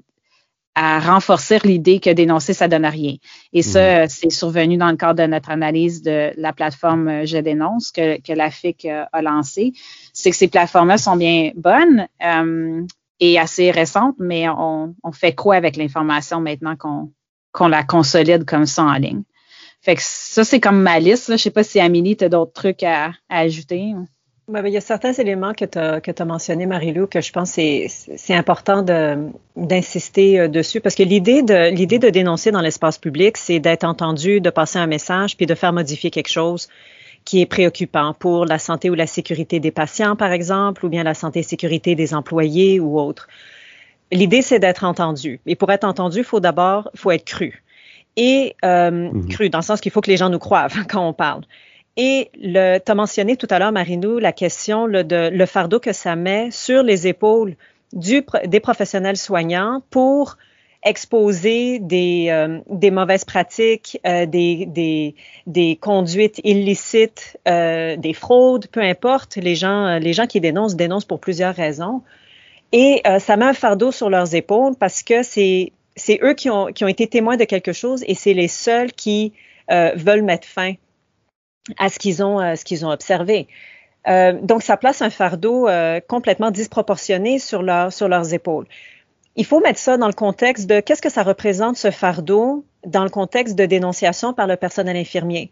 à renforcer l'idée que dénoncer, ça donne rien. Et ça, mmh. c'est survenu dans le cadre de notre analyse de la plateforme Je dénonce que, que la FIC a lancée. C'est que ces plateformes-là sont bien bonnes, euh, est assez récente, mais on, fait quoi avec l'information maintenant qu'on la consolide comme ça en ligne? Fait que ça, c'est comme ma liste. Je ne sais pas si Amélie, tu as d'autres trucs à, ajouter. Ben, il y a certains éléments que tu as mentionnés, Marie-Lou, que je pense que c'est important d'insister euh, dessus parce que l'idée de, l'idée de dénoncer dans l'espace public, c'est d'être entendu, de passer un message, puis de faire modifier quelque chose qui est préoccupant pour la santé ou la sécurité des patients, par exemple, ou bien la santé et sécurité des employés ou autres. L'idée, c'est d'être entendu. Et pour être entendu, il faut d'abord, faut être cru. et euh, mhm. cru, dans le sens qu'il faut que les gens nous croient *laughs* quand on parle. Et tu as mentionné tout à l'heure, Marinou, la question de le fardeau que ça met sur les épaules du, des professionnels soignants pour exposer des, euh, des mauvaises pratiques, euh, des, des, des, conduites illicites, euh, des fraudes, peu importe. Les gens, les gens qui dénoncent dénoncent pour plusieurs raisons. Et ça met un fardeau sur leurs épaules parce que c'est eux qui ont, qui ont été témoins de quelque chose et c'est les seuls qui veulent mettre fin à ce qu'ils ont, ont observé. donc, ça place un fardeau complètement disproportionné sur, leur, sur leurs épaules il faut mettre ça dans le contexte de qu'est-ce que ça représente ce fardeau dans le contexte de dénonciation par le personnel infirmier.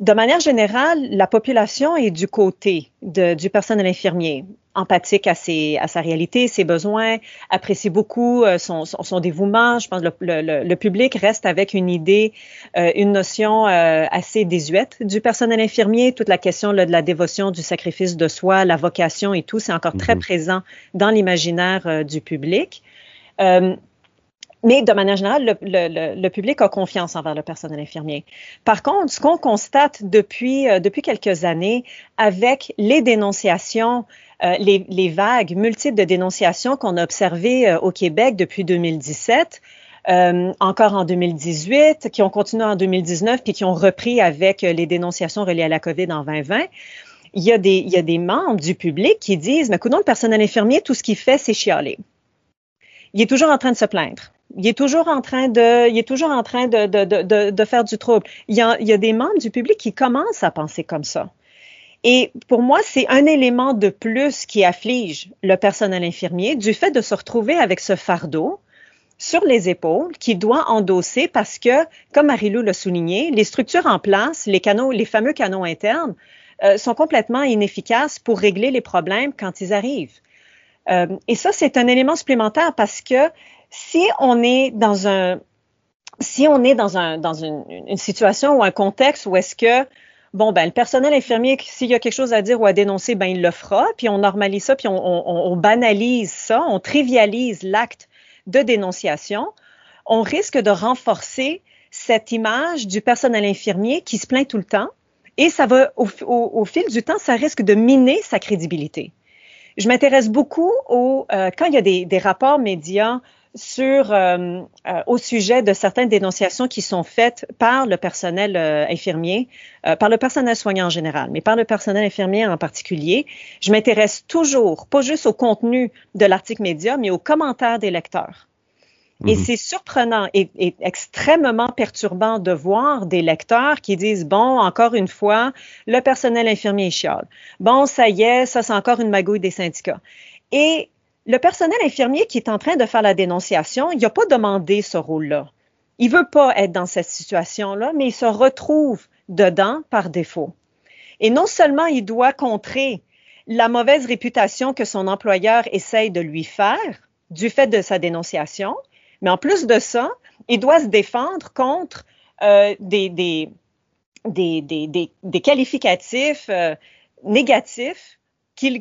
De manière générale, la population est du côté du personnel infirmier, empathique à, à sa réalité, ses besoins, apprécie beaucoup euh, son, dévouement. Je pense que le, public reste avec une idée, euh, une notion euh, assez désuète du personnel infirmier. Toute la question de la dévotion, du sacrifice de soi, la vocation et tout, c'est encore très mm-hmm. présent dans l'imaginaire du public. Euh, mais de manière générale, le, public a confiance envers le personnel infirmier. Par contre, ce qu'on constate depuis, euh, depuis quelques années avec les dénonciations, euh, les, vagues multiples de dénonciations qu'on a observées au Québec depuis 2017, encore en 2018, qui ont continué en 2019, puis qui ont repris avec les dénonciations reliées à la COVID en 2020, il y a des, il y a des membres du public qui disent, mais écoute, le personnel infirmier, tout ce qu'il fait, c'est chialer il est toujours en train de se plaindre. Il est toujours en train de, il est toujours en train de, de, de, de faire du trouble. Il y, a, il y a des membres du public qui commencent à penser comme ça. Et pour moi, c'est un élément de plus qui afflige le personnel infirmier du fait de se retrouver avec ce fardeau sur les épaules qu'il doit endosser parce que, comme Marilou l'a souligné, les structures en place, les canaux, les fameux canaux internes, euh, sont complètement inefficaces pour régler les problèmes quand ils arrivent. Euh, et ça, c'est un élément supplémentaire parce que si on est dans un si on est dans, un, dans une, une situation ou un contexte où est-ce que bon, ben, le personnel infirmier, s'il y a quelque chose à dire ou à dénoncer, ben, il le fera, puis on normalise ça, puis on, on, on banalise ça, on trivialise l'acte de dénonciation, on risque de renforcer cette image du personnel infirmier qui se plaint tout le temps, et ça va, au, au, au fil du temps, ça risque de miner sa crédibilité. Je m'intéresse beaucoup au, euh, quand il y a des, des rapports médias sur euh, euh, au sujet de certaines dénonciations qui sont faites par le personnel infirmier, par le personnel soignant en général, mais par le personnel infirmier en particulier. Je m'intéresse toujours, pas juste au contenu de l'article média, mais aux commentaires des lecteurs. Et mhm. c'est surprenant et, extrêmement perturbant de voir des lecteurs qui disent, bon, encore une fois, le personnel infirmier chiale. Bon, ça y est, ça c'est encore une magouille des syndicats. Et le personnel infirmier qui est en train de faire la dénonciation, il n'a pas demandé ce rôle-là. Il veut pas être dans cette situation-là, mais il se retrouve dedans par défaut. Et non seulement il doit contrer la mauvaise réputation que son employeur essaye de lui faire du fait de sa dénonciation, mais en plus de ça, il doit se défendre contre euh, des, des, des, des, qualificatifs euh, négatifs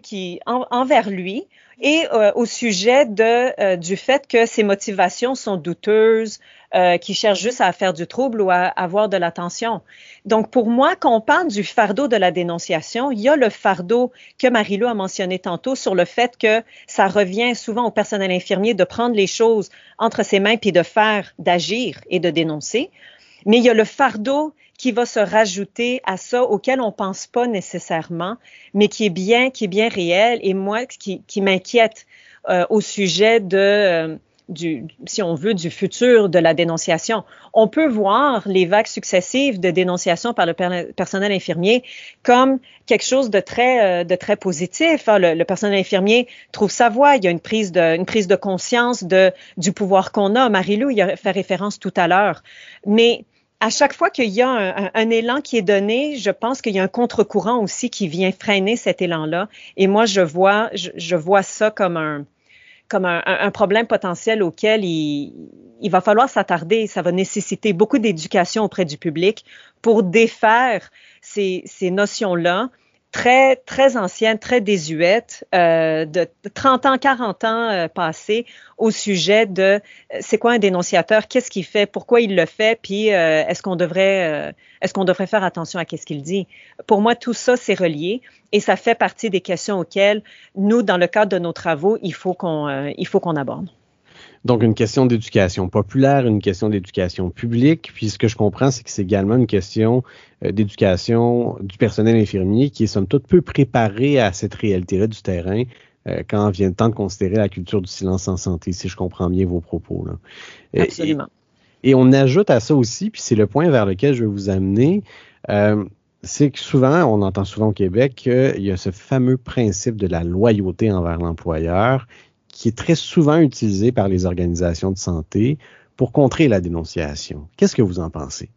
qui, envers lui et euh, au sujet de, euh, du fait que ses motivations sont douteuses, euh, qu'il cherche juste à faire du trouble ou à, avoir de l'attention. Donc, pour moi, quand on parle du fardeau de la dénonciation, il y a le fardeau que Marie-Lou a mentionné tantôt sur le fait que ça revient souvent au personnel infirmier de prendre les choses entre ses mains puis de faire, d'agir et de dénoncer. Mais il y a le fardeau qui va se rajouter à ça auquel on pense pas nécessairement, mais qui est bien, qui est bien réel. Et moi, qui, qui m'inquiète euh, au sujet de euh, du, si on veut, du futur de la dénonciation. On peut voir les vagues successives de dénonciation par le personnel infirmier comme quelque chose de très, euh, de très positif. Hein. Le, personnel infirmier trouve sa voix. Il y a une prise de, une prise de conscience du pouvoir qu'on a. Marie-Lou y a fait référence tout à l'heure. Mais à chaque fois qu'il y a un, élan qui est donné, je pense qu'il y a un contre-courant aussi qui vient freiner cet élan-là. Et moi, je vois, je, vois ça comme un, problème potentiel auquel il, va falloir s'attarder. Ça va nécessiter beaucoup d'éducation auprès du public pour défaire ces, ces notions-là très, très ancienne, très désuète, euh, de 30 ans, 40 ans euh, passés au sujet de euh, c'est quoi un dénonciateur, qu'est-ce qu'il fait, pourquoi il le fait, puis est-ce qu'on devrait, est-ce qu'on devrait faire attention à qu'est-ce qu'il dit? Pour moi, tout ça, c'est relié et ça fait partie des questions auxquelles nous, dans le cadre de nos travaux, il faut qu'on, il faut qu'on aborde. Donc, une question d'éducation populaire, une question d'éducation publique. Puis, ce que je comprends, c'est que c'est également une question euh, d'éducation du personnel infirmier qui est, somme toute, peu préparé à cette réalité-là du terrain euh, quand vient le temps de considérer la culture du silence en santé, si je comprends bien vos propos. Là. Absolument. Et, on ajoute à ça aussi, puis c'est le point vers lequel je vais vous amener, euh, c'est que souvent, on entend souvent au Québec qu'il y a ce fameux principe de la loyauté envers l'employeur qui est très souvent utilisé par les organisations de santé pour contrer la dénonciation. Qu'est-ce que vous en pensez?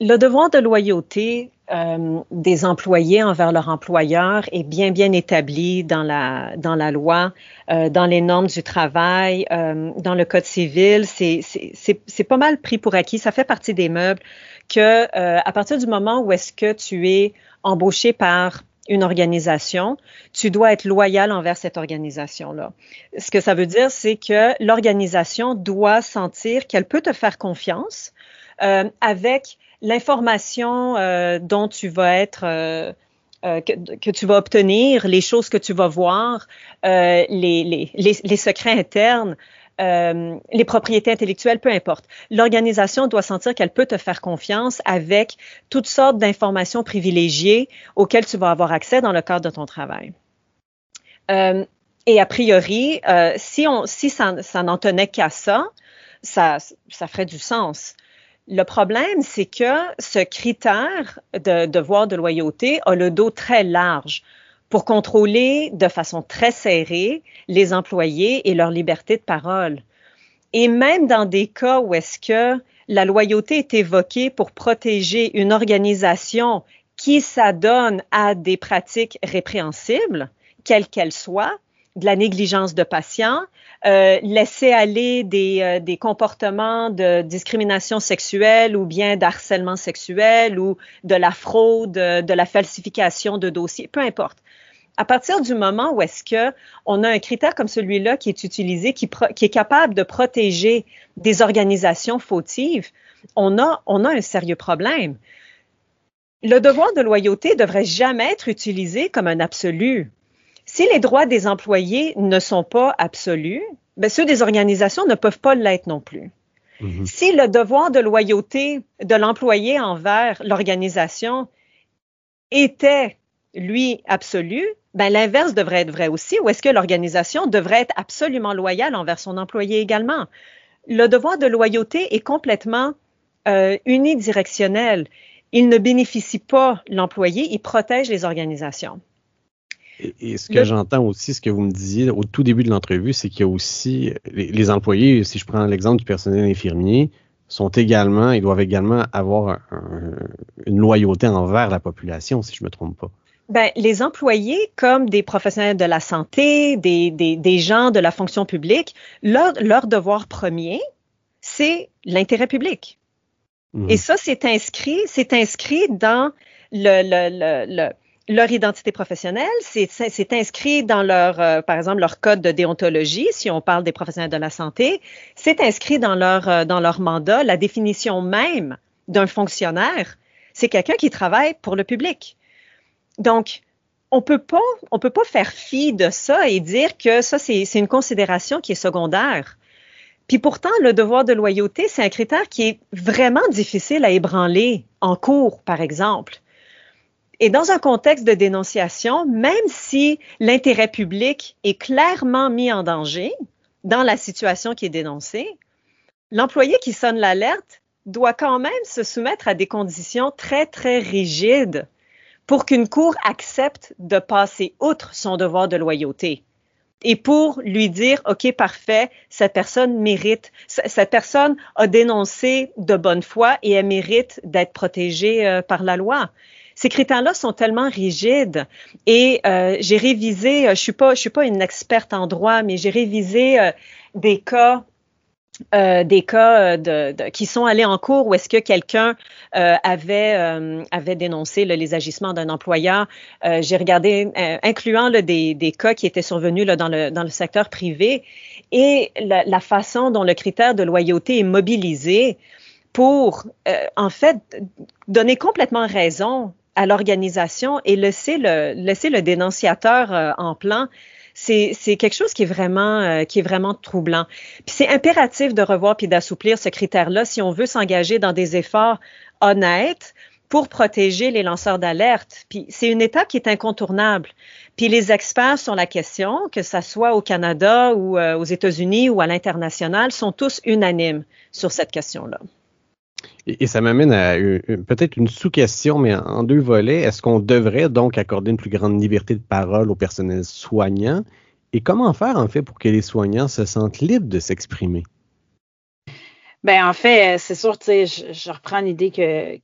Le devoir de loyauté euh, des employés envers leur employeur est bien, bien établi dans la, dans la loi, euh, dans les normes du travail, euh, dans le Code civil. C'est pas mal pris pour acquis. Ça fait partie des meubles que à partir du moment où est-ce que tu es embauché par une organisation, tu dois être loyal envers cette organisation-là. Ce que ça veut dire, c'est que l'organisation doit sentir qu'elle peut te faire confiance euh, avec l'information euh, dont tu vas être euh, que, tu vas obtenir, les choses que tu vas voir, les, secrets internes, euh, les propriétés intellectuelles, peu importe. L'organisation doit sentir qu'elle peut te faire confiance avec toutes sortes d'informations privilégiées auxquelles tu vas avoir accès dans le cadre de ton travail. Euh, et a priori, euh, si, on, ça n'en tenait qu'à ça, ça, ça ferait du sens. Le problème, c'est que ce critère de devoir de loyauté a le dos très large pour contrôler de façon très serrée les employés et leur liberté de parole. Et même dans des cas où est-ce que la loyauté est évoquée pour protéger une organisation qui s'adonne à des pratiques répréhensibles, quelles qu'elles soient, de la négligence de patients, euh, laisser aller des, euh, des, comportements de discrimination sexuelle ou bien d'harcèlement sexuel ou de la fraude, de la falsification de dossiers, peu importe à partir du moment où est-ce que on a un critère comme celui-là qui est utilisé, qui, qui, est capable de protéger des organisations fautives, on a, on a un sérieux problème. Le devoir de loyauté devrait jamais être utilisé comme un absolu. Si les droits des employés ne sont pas absolus, ben ceux des organisations ne peuvent pas l'être non plus. Mm-hmm. Si le devoir de loyauté de l'employé envers l'organisation était, lui, absolu, ben, l'inverse devrait être vrai aussi, ou est-ce que l'organisation devrait être absolument loyale envers son employé également? Le devoir de loyauté est complètement euh, unidirectionnel. Il ne bénéficie pas l'employé, il protège les organisations. Et, ce que j'entends aussi, ce que vous me disiez au tout début de l'entrevue, c'est qu'il y a aussi les, employés, si je prends l'exemple du personnel infirmier, sont également, ils doivent également avoir une loyauté envers la population, si je ne me trompe pas. Ben, les employés, comme des professionnels de la santé, des, des, des gens de la fonction publique, leur, leur devoir premier, c'est l'intérêt public. Mmh. Et ça, c'est inscrit, c'est inscrit dans le, le, le, leur identité professionnelle, c'est inscrit dans leur, euh, par exemple, leur code de déontologie, si on parle des professionnels de la santé, c'est inscrit dans leur, euh, dans leur mandat, la définition même d'un fonctionnaire, c'est quelqu'un qui travaille pour le public. Donc, on peut pas, on peut pas faire fi de ça et dire que ça, c'est une considération qui est secondaire. Puis pourtant, le devoir de loyauté, c'est un critère qui est vraiment difficile à ébranler en cours, par exemple. Et dans un contexte de dénonciation, même si l'intérêt public est clairement mis en danger dans la situation qui est dénoncée, l'employé qui sonne l'alerte doit quand même se soumettre à des conditions très, très rigides pour qu'une cour accepte de passer outre son devoir de loyauté et pour lui dire, OK, parfait, cette personne mérite, cette personne a dénoncé de bonne foi et elle mérite d'être protégée euh, par la loi. Ces critères-là sont tellement rigides et euh, j'ai révisé, euh, je suis pas, je suis pas une experte en droit, mais j'ai révisé des cas euh, des cas de, qui sont allés en cours où est-ce que quelqu'un euh, avait, euh, avait dénoncé les agissements d'un employeur. J'ai regardé, incluant des, des, cas qui étaient survenus là, dans, le, dans le secteur privé et la, la, façon dont le critère de loyauté est mobilisé pour, en fait, donner complètement raison à l'organisation et laisser le, laisser le dénonciateur en plan c'est quelque chose qui est vraiment euh, qui est vraiment troublant. Puis c'est impératif de revoir puis d'assouplir ce critère-là si on veut s'engager dans des efforts honnêtes pour protéger les lanceurs d'alerte. Puis c'est une étape qui est incontournable. Puis les experts sur la question, que ce soit au Canada ou euh, aux États-Unis ou à l'international, sont tous unanimes sur cette question-là. Et, ça m'amène à peut-être une sous-question, mais en, deux volets. Est-ce qu'on devrait donc accorder une plus grande liberté de parole au personnel soignant? Et comment faire, en fait, pour que les soignants se sentent libres de s'exprimer? Ben en fait, c'est sûr, sais, je, reprends l'idée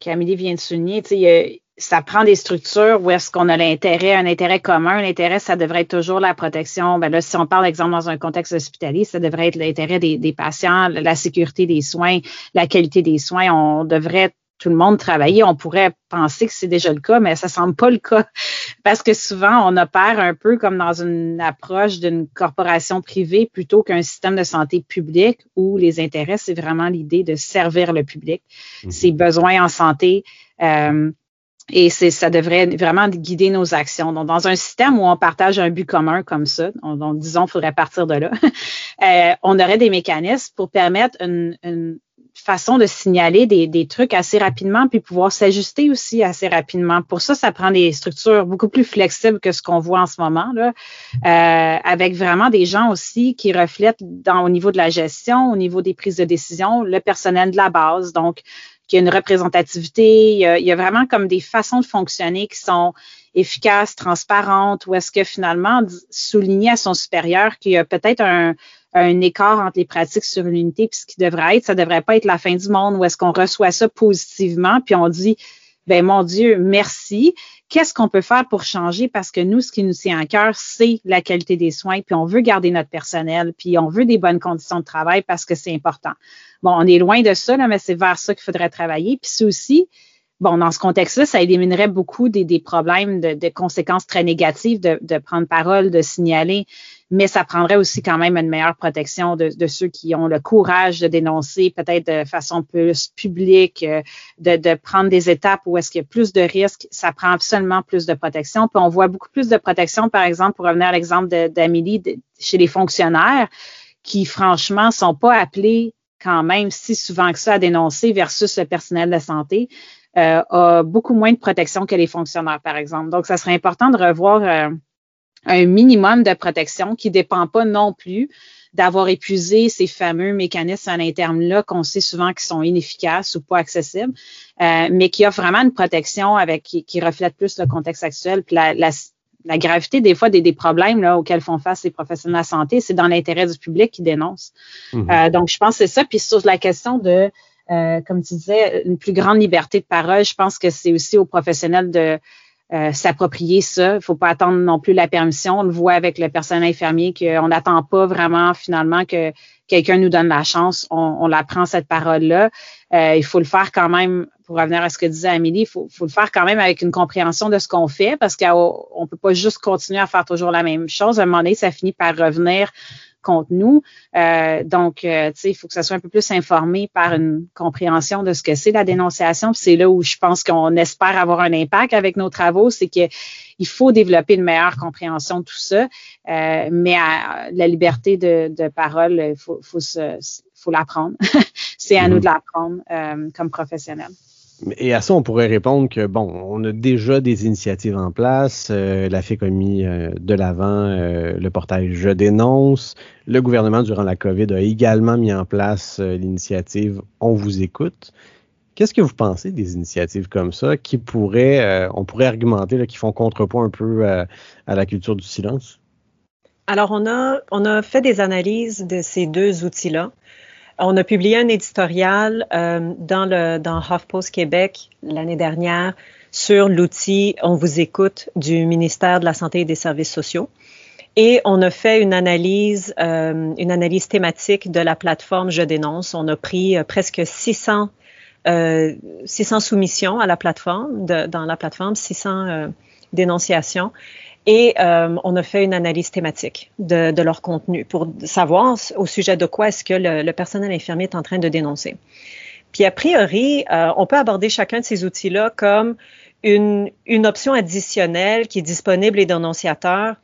qu'Amélie vient de souligner. Sais, ça prend des structures où est-ce qu'on a l'intérêt, un intérêt commun. L'intérêt, ça devrait être toujours la protection. Ben là, si on parle, exemple, dans un contexte hospitalier, ça devrait être l'intérêt des, des, patients, la sécurité des soins, la qualité des soins. On devrait tout le monde travailler. On pourrait penser que c'est déjà le cas, mais ça semble pas le cas *laughs* parce que souvent on opère un peu comme dans une approche d'une corporation privée plutôt qu'un système de santé public où les intérêts, c'est vraiment l'idée de servir le public, mmh. ses besoins en santé. Euh, et ça devrait vraiment guider nos actions. Donc, dans un système où on partage un but commun comme ça, donc disons, il faudrait partir de là, *laughs* euh, on aurait des mécanismes pour permettre une, une façon de signaler des, des, trucs assez rapidement, puis pouvoir s'ajuster aussi assez rapidement. Pour ça, ça prend des structures beaucoup plus flexibles que ce qu'on voit en ce moment, là, euh, avec vraiment des gens aussi qui reflètent dans, au niveau de la gestion, au niveau des prises de décision, le personnel de la base. Donc, qu'il y a une représentativité. Il y, a, vraiment comme des façons de fonctionner qui sont efficaces, transparentes, ou est-ce que finalement, souligner à son supérieur qu'il y a peut-être un, un écart entre les pratiques sur une unité ce qui devrait être, ça devrait pas être la fin du monde, ou est-ce qu'on reçoit ça positivement, puis on dit, ben mon Dieu, merci qu'est-ce qu'on peut faire pour changer? Parce que nous, ce qui nous tient à cœur, c'est la qualité des soins, puis on veut garder notre personnel, puis on veut des bonnes conditions de travail parce que c'est important. Bon, on est loin de ça, là, mais c'est vers ça qu'il faudrait travailler. Puis c'est aussi, bon, dans ce contexte-là, ça éliminerait beaucoup des, problèmes de, conséquences très négatives de prendre parole, de signaler mais ça prendrait aussi quand même une meilleure protection de, ceux qui ont le courage de dénoncer peut-être de façon plus publique, euh, de, de prendre des étapes où est-ce qu'il y a plus de risques. Ça prend absolument plus de protection. Puis on voit beaucoup plus de protection, par exemple, pour revenir à l'exemple d'Amélie, chez les fonctionnaires qui, franchement, sont pas appelés quand même si souvent que ça à dénoncer versus le personnel de santé. Euh, a beaucoup moins de protection que les fonctionnaires, par exemple. Donc, ça serait important de revoir euh, un minimum de protection qui ne dépend pas non plus d'avoir épuisé ces fameux mécanismes à l'interne-là qu'on sait souvent qui sont inefficaces ou pas accessibles, euh, mais qui offre vraiment une protection avec qui, reflète plus le contexte actuel. Puis la, la, la gravité des fois des, des, problèmes là, auxquels font face les professionnels de la santé, c'est dans l'intérêt du public qui dénonce. Mhm. Euh, donc, je pense que c'est ça. Puis sur la question de, euh, comme tu disais, une plus grande liberté de parole, je pense que c'est aussi aux professionnels de euh, s'approprier ça. Il faut pas attendre non plus la permission. On le voit avec le personnel infirmier qu'on n'attend pas vraiment finalement que quelqu'un nous donne la chance. On, on la cette parole-là. Euh, il faut le faire quand même, pour revenir à ce que disait Amélie, il faut, faut le faire quand même avec une compréhension de ce qu'on fait parce qu'on peut pas juste continuer à faire toujours la même chose. À un moment donné, ça finit par revenir contre nous. Euh, donc, euh, tu sais, il faut que ça soit un peu plus informé par une compréhension de ce que c'est la dénonciation. C'est là où je pense qu'on espère avoir un impact avec nos travaux, c'est que il faut développer une meilleure compréhension de tout ça, euh, mais à, la liberté de, de parole, il faut, faut, faut l'apprendre. *laughs* c'est à nous mm-hmm. de l'apprendre euh, comme professionnels. Et à ça, on pourrait répondre que, bon, on a déjà des initiatives en place. Euh, la FIC a mis euh, de l'avant euh, le portail Je dénonce. Le gouvernement, durant la COVID, a également mis en place l'initiative On vous écoute. Qu'est-ce que vous pensez des initiatives comme ça qui pourraient, on pourrait argumenter, qui font contrepoids un peu à la culture du silence? Alors, on a, on a fait des analyses de ces deux outils-là. On a publié un éditorial euh, dans le dans HuffPost Québec l'année dernière sur l'outil On vous écoute du ministère de la Santé et des Services sociaux. Et on a fait une analyse, euh, une analyse thématique de la plateforme Je dénonce. On a pris euh, presque 600, 600 soumissions à la plateforme, dans la plateforme, 600 dénonciations. Et on a fait une analyse thématique de, leur contenu pour savoir au sujet de quoi est-ce que le, personnel infirmier est en train de dénoncer. Puis a priori, on peut aborder chacun de ces outils-là comme une, une option additionnelle qui est disponible aux dénonciateurs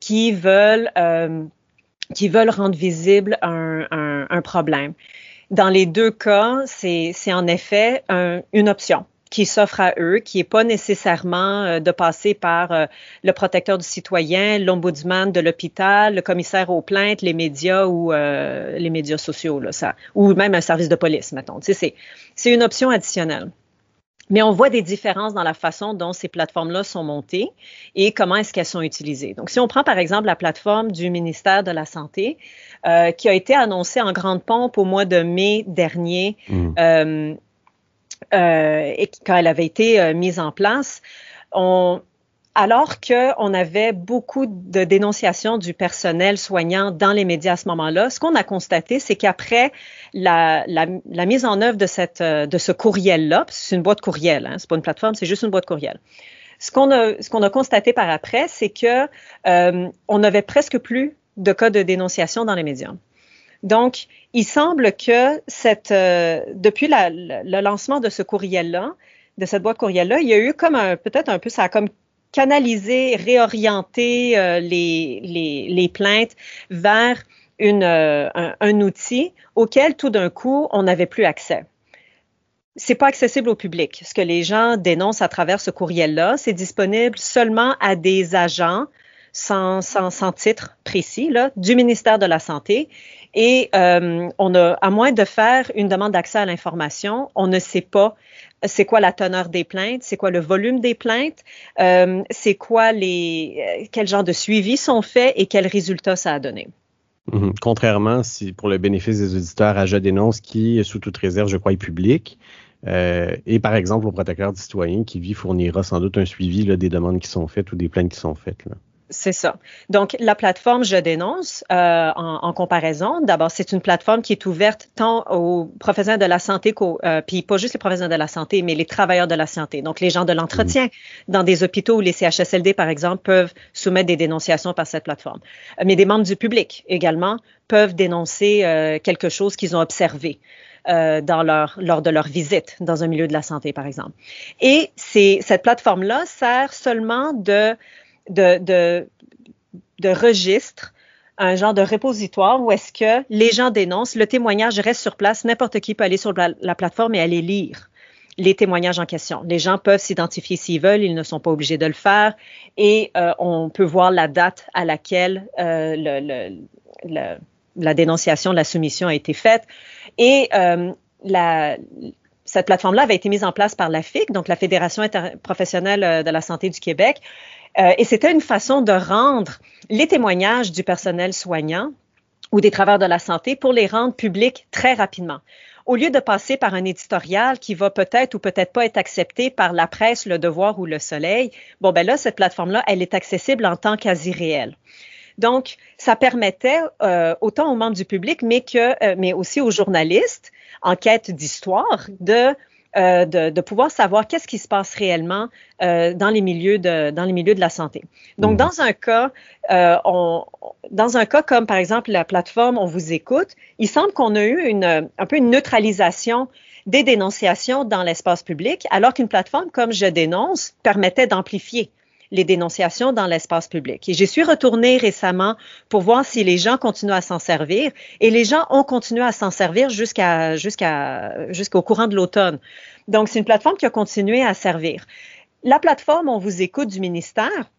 qui veulent, euh, qui veulent rendre visible un, un, un, problème. Dans les deux cas, c'est en effet un, une option qui s'offre à eux, qui n'est pas nécessairement euh, de passer par euh, le protecteur du citoyen, l'ombudsman de l'hôpital, le commissaire aux plaintes, les médias ou euh, les médias sociaux, là, ça, ou même un service de police, mettons. C'est une option additionnelle. Mais on voit des différences dans la façon dont ces plateformes-là sont montées et comment est-ce qu'elles sont utilisées. Donc, si on prend par exemple la plateforme du ministère de la Santé, euh, qui a été annoncée en grande pompe au mois de mai dernier, mmh. euh, et quand elle avait été euh, mise en place, on, alors qu'on avait beaucoup de dénonciations du personnel soignant dans les médias à ce moment-là, ce qu'on a constaté, c'est qu'après la, mise en œuvre de, de ce courriel-là, c'est une boîte courriel, hein, c'est pas une plateforme, c'est juste une boîte courriel. Ce qu'on a, constaté par après, c'est que euh, n'avait presque plus de cas de dénonciation dans les médias. Donc, il semble que cette, euh, depuis le lancement de ce courriel-là, de cette boîte courriel-là, il y a eu comme un, peut-être un peu, ça a comme canaliser, réorienter euh, les, les, les, plaintes vers une, euh, un, outil auquel tout d'un coup on n'avait plus accès. C'est pas accessible au public. Ce que les gens dénoncent à travers ce courriel-là, c'est disponible seulement à des agents sans, sans, sans titre précis là, du ministère de la Santé. Et euh, on a, à moins de faire une demande d'accès à l'information, on ne sait pas c'est quoi la teneur des plaintes, c'est quoi le volume des plaintes, euh, c'est quoi les, euh, quel genre de suivi sont faits et quels résultats ça a donné. Mhm. Contrairement, si pour le bénéfice des auditeurs à Je dénonce, qui, sous toute réserve, je crois, est public, et par exemple au protecteur du citoyen qui, lui, fournira sans doute un suivi des demandes qui sont faites ou des plaintes qui sont faites. C'est ça. Donc, la plateforme Je dénonce, euh, en, comparaison, d'abord, c'est une plateforme qui est ouverte tant aux professionnels de la santé qu'aux, euh, puis pas juste les professionnels de la santé, mais les travailleurs de la santé. Donc, les gens de l'entretien mmh. dans des hôpitaux ou les CHSLD, par exemple, peuvent soumettre des dénonciations par cette plateforme. Euh, mais des membres du public également peuvent dénoncer euh, quelque chose qu'ils ont observé. Euh, dans leur, lors de leur visite dans un milieu de la santé, par exemple. Et c'est, cette plateforme-là sert seulement de de, de, registre, un genre de repositoire où est-ce que les gens dénoncent, le témoignage reste sur place, n'importe qui peut aller sur la, plateforme et aller lire les témoignages en question. Les gens peuvent s'identifier s'ils veulent, ils ne sont pas obligés de le faire et euh, on peut voir la date à laquelle euh, la dénonciation, la soumission a été faite. Et euh, cette plateforme-là avait été mise en place par la FIC, donc la Fédération professionnelle de la santé du Québec, euh, et c'était une façon de rendre les témoignages du personnel soignant ou des travailleurs de la santé pour les rendre publics très rapidement. Au lieu de passer par un éditorial qui va peut-être ou peut-être pas être accepté par la presse, le devoir ou le soleil, bon ben là, cette plateforme-là, elle est accessible en temps quasi réel. Donc, ça permettait euh, autant aux membres du public, mais que, euh, mais aussi aux journalistes en quête d'histoire de euh, de, de, pouvoir savoir qu'est-ce qui se passe réellement euh, dans les milieux de dans les milieux de la santé. Donc, mmh. dans un cas, euh, on, dans un cas comme par exemple la plateforme On vous écoute, il semble qu'on a eu une un peu une neutralisation des dénonciations dans l'espace public, alors qu'une plateforme comme Je dénonce permettait d'amplifier les dénonciations dans l'espace public. Et j'y suis retournée récemment pour voir si les gens continuent à s'en servir. Et les gens ont continué à s'en servir jusqu'à jusqu'à jusqu'au courant de l'automne. Donc, c'est une plateforme qui a continué à servir. La plateforme On vous écoute du ministère,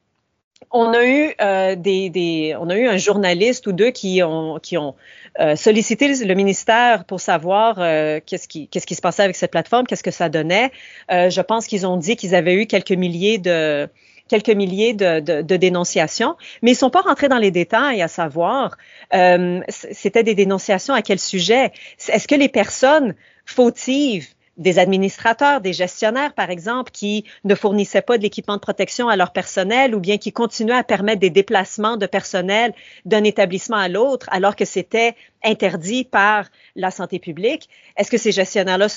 on a eu euh, des, des, on a eu un journaliste ou deux qui ont, qui ont euh, sollicité le ministère pour savoir euh, qu'est-ce qui, qu'est-ce qui se passait avec cette plateforme, qu'est-ce que ça donnait. Je pense qu'ils ont dit qu'ils avaient eu quelques milliers de, quelques milliers de, dénonciations, mais ils sont pas rentrés dans les détails, à savoir, euh, c'était des dénonciations à quel sujet? Est-ce que les personnes fautives des administrateurs, des gestionnaires, par exemple, qui ne fournissaient pas de l'équipement de protection à leur personnel ou bien qui continuaient à permettre des déplacements de personnel d'un établissement à l'autre alors que c'était interdit par la santé publique. Est-ce que ces gestionnaires-là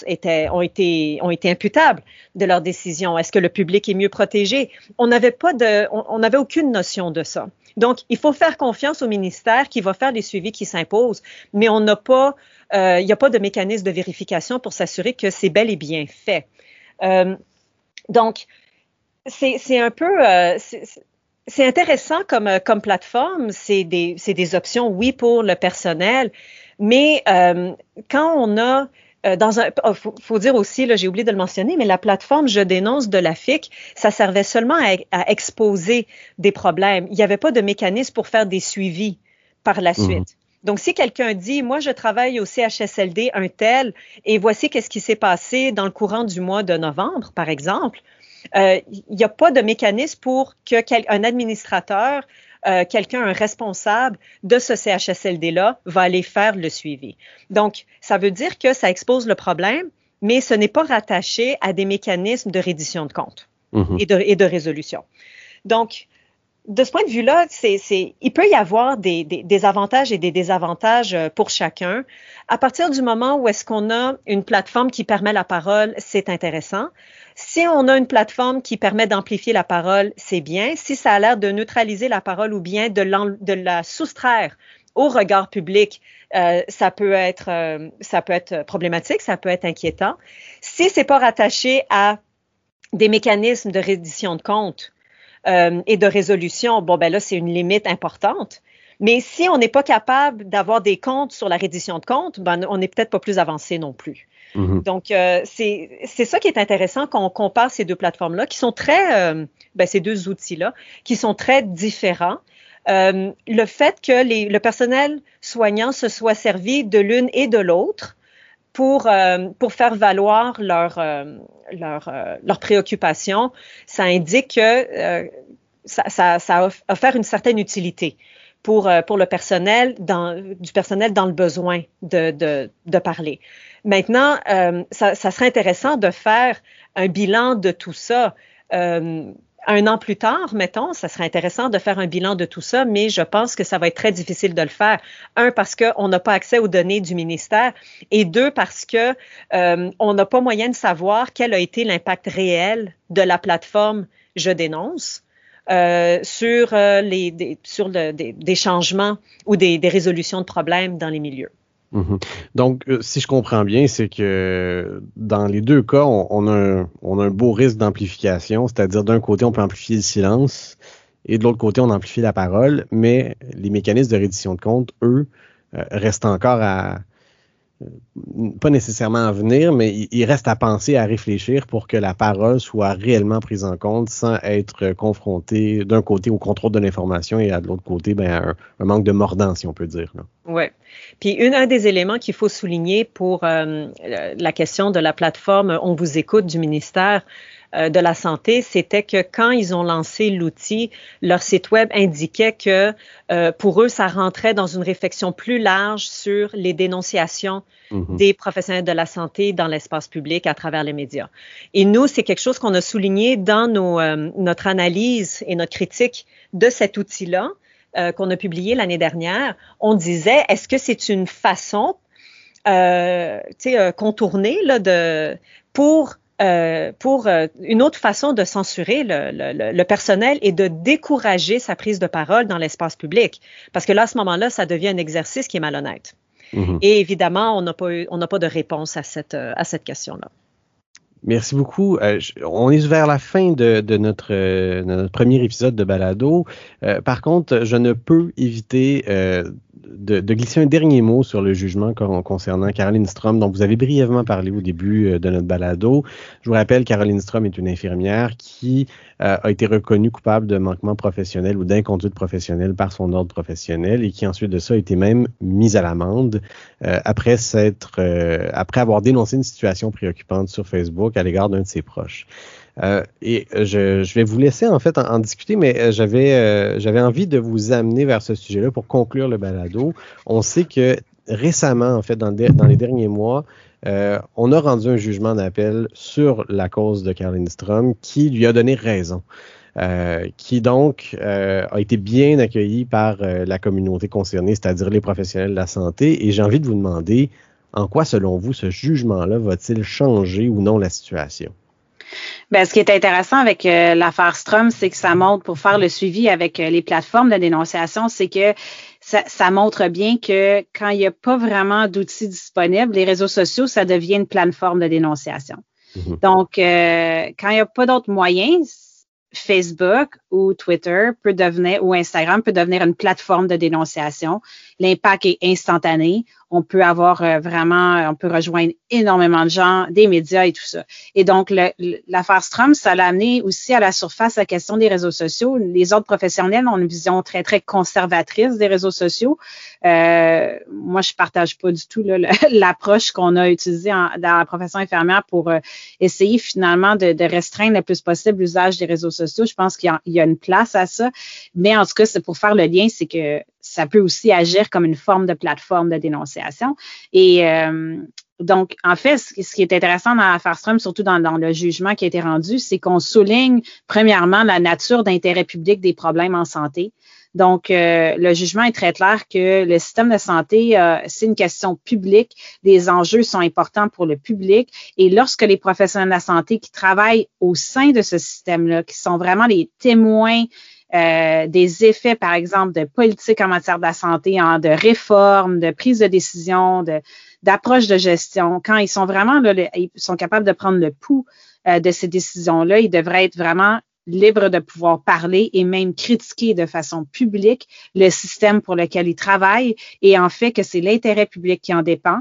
ont, été, ont été imputables de leurs décisions? Est-ce que le public est mieux protégé? On n'avait pas de, on n'avait aucune notion de ça. Donc, il faut faire confiance au ministère qui va faire les suivis qui s'imposent, mais on n'a pas, euh, il n'y a pas de mécanisme de vérification pour s'assurer que c'est bel et bien fait. Euh, donc, c'est un peu, euh, c'est intéressant comme, comme plateforme. C'est des, des, options, oui, pour le personnel, mais quand on a euh, dans un, oh, faut, dire aussi, j'ai oublié de le mentionner, mais la plateforme Je dénonce de la FIC, ça servait seulement à, exposer des problèmes. Il n'y avait pas de mécanisme pour faire des suivis par la mhm. suite. Donc, si quelqu'un dit, moi, je travaille au CHSLD un tel, et voici qu'est-ce qui s'est passé dans le courant du mois de novembre, par exemple, euh, il n'y a pas de mécanisme pour qu'un administrateur euh, quelqu'un, un responsable de ce CHSLD-là, va aller faire le suivi. Donc, ça veut dire que ça expose le problème, mais ce n'est pas rattaché à des mécanismes de reddition de comptes mhm. et, de, résolution. Donc, de ce point de vue-là, il peut y avoir des, avantages et des désavantages euh, pour chacun. À partir du moment où est-ce qu'on a une plateforme qui permet la parole, c'est intéressant. Si on a une plateforme qui permet d'amplifier la parole, c'est bien. Si ça a l'air de neutraliser la parole ou bien de, la soustraire au regard public, euh, ça peut être euh, problématique, ça peut être inquiétant. Si c'est pas rattaché à des mécanismes de reddition de comptes euh, et de résolution, bon ben là c'est une limite importante. Mais si on n'est pas capable d'avoir des comptes sur la reddition de comptes, ben on n'est peut-être pas plus avancé non plus. Mm-hmm. Donc, euh, c'est ça qui est intéressant quand on compare ces deux plateformes-là, qui sont très, euh, ben, ces deux outils-là, qui sont très différents. Euh, le fait que les, le personnel soignant se soit servi de l'une et de l'autre pour, euh, pour faire valoir leurs leur, leur préoccupations, ça indique que ça, ça, ça a une certaine utilité pour, pour le personnel, dans, du personnel dans le besoin de, de, de parler. Maintenant, euh, ça, serait intéressant de faire un bilan de tout ça. Euh, un an plus tard, mettons, ça serait intéressant de faire un bilan de tout ça, mais je pense que ça va être très difficile de le faire. Un, parce qu'on n'a pas accès aux données du ministère, et deux, parce que euh, on n'a pas moyen de savoir quel a été l'impact réel de la plateforme Je dénonce. sur les sur des, changements ou des résolutions de problèmes dans les milieux. Mhm. Donc, euh, si je comprends bien, c'est que dans les deux cas, on, a, un, beau risque d'amplification, c'est-à-dire d'un côté, on peut amplifier le silence et de l'autre côté, on amplifie la parole, mais les mécanismes de reddition de compte, eux, euh, restent encore à, pas nécessairement à venir, mais il reste à penser, à réfléchir pour que la parole soit réellement prise en compte sans être confrontée d'un côté au contrôle de l'information et à de l'autre côté ben, à un, manque de mordant, si on peut dire. Oui. Puis un des éléments qu'il faut souligner pour euh, la question de la plateforme On vous écoute du ministère, euh, de la santé, c'était que quand ils ont lancé l'outil, leur site web indiquait que euh, pour eux, ça rentrait dans une réflexion plus large sur les dénonciations mhm. des professionnels de la santé dans l'espace public à travers les médias. Et nous, c'est quelque chose qu'on a souligné dans nos, euh, notre analyse et notre critique de cet outil-là qu'on a publié l'année dernière. On disait, est-ce que c'est une façon euh, contournée là, de, pour euh, pour euh, une autre façon de censurer le, personnel et de décourager sa prise de parole dans l'espace public. Parce que là, à ce moment-là, ça devient un exercice qui est malhonnête. Mm-hmm. Et évidemment, on n'a pas, on pas de réponse à cette, à cette question-là. Merci beaucoup. Euh, on est vers la fin de, notre, notre, premier épisode de Balado. par contre, je ne peux éviter de, glisser un dernier mot sur le jugement concernant Caroline Strom, dont vous avez brièvement parlé au début euh, de notre balado. Je vous rappelle, Caroline Strom est une infirmière qui euh, a été reconnue coupable de manquement professionnel ou d'inconduite professionnelle par son ordre professionnel et qui ensuite de ça a été même mise à l'amende euh, après après avoir dénoncé une situation préoccupante sur Facebook à l'égard d'un de ses proches. Euh, et je, je, vais vous laisser en fait en, discuter, mais euh, j'avais euh, j'avais envie de vous amener vers ce sujet-là pour conclure le balado. On sait que récemment, en fait, dans, les derniers mois, euh, on a rendu un jugement d'appel sur la cause de Caroline Strom qui lui a donné raison. Euh, qui donc euh, a été bien accueilli par la communauté concernée, c'est-à-dire les professionnels de la santé. Et j'ai envie de vous demander, en quoi, selon vous, ce jugement-là va-t-il changer ou non la situation? Ben, ce qui est intéressant avec l'affaire Strom, c'est que ça montre, pour faire le suivi avec les plateformes de dénonciation, c'est que ça, montre bien que quand il n'y a pas vraiment d'outils disponibles, les réseaux sociaux, ça devient une plateforme de dénonciation. Mhm. Donc, euh, quand il n'y a pas d'autres moyens, Facebook ou Twitter peut devenir ou Instagram peut devenir une plateforme de dénonciation. L'impact est instantané on peut avoir euh, vraiment, on peut rejoindre énormément de gens, des médias et tout ça. Et donc, l'affaire Strom, ça l'a amené aussi à la surface la question des réseaux sociaux. Les autres professionnels ont une vision très, très conservatrice des réseaux sociaux. Euh, moi, je partage pas du tout *laughs* l'approche qu'on a utilisée dans la profession infirmière pour euh, essayer finalement de, restreindre le plus possible l'usage des réseaux sociaux. Je pense qu'il y, y, a une place à ça. Mais en tout cas, c'est pour faire le lien, c'est que ça peut aussi agir comme une forme de plateforme de dénonciation. Et euh, donc, en fait, ce, qui est intéressant dans l'affaire Strom, surtout dans, le jugement qui a été rendu, c'est qu'on souligne premièrement la nature d'intérêt public des problèmes en santé. Donc, euh, le jugement est très clair que le système de santé, euh, c'est une question publique. Les enjeux sont importants pour le public. Et lorsque les professionnels de la santé qui travaillent au sein de ce système-là, qui sont vraiment les témoins euh, des effets, par exemple, de politique en matière de la santé, en, de réforme, de prise de décision, de, d'approche de gestion, quand ils sont vraiment là, ils sont capables de prendre le pouls euh, de ces décisions-là, ils devraient être vraiment libres de pouvoir parler et même critiquer de façon publique le système pour lequel ils travaillent et en fait que c'est l'intérêt public qui en dépend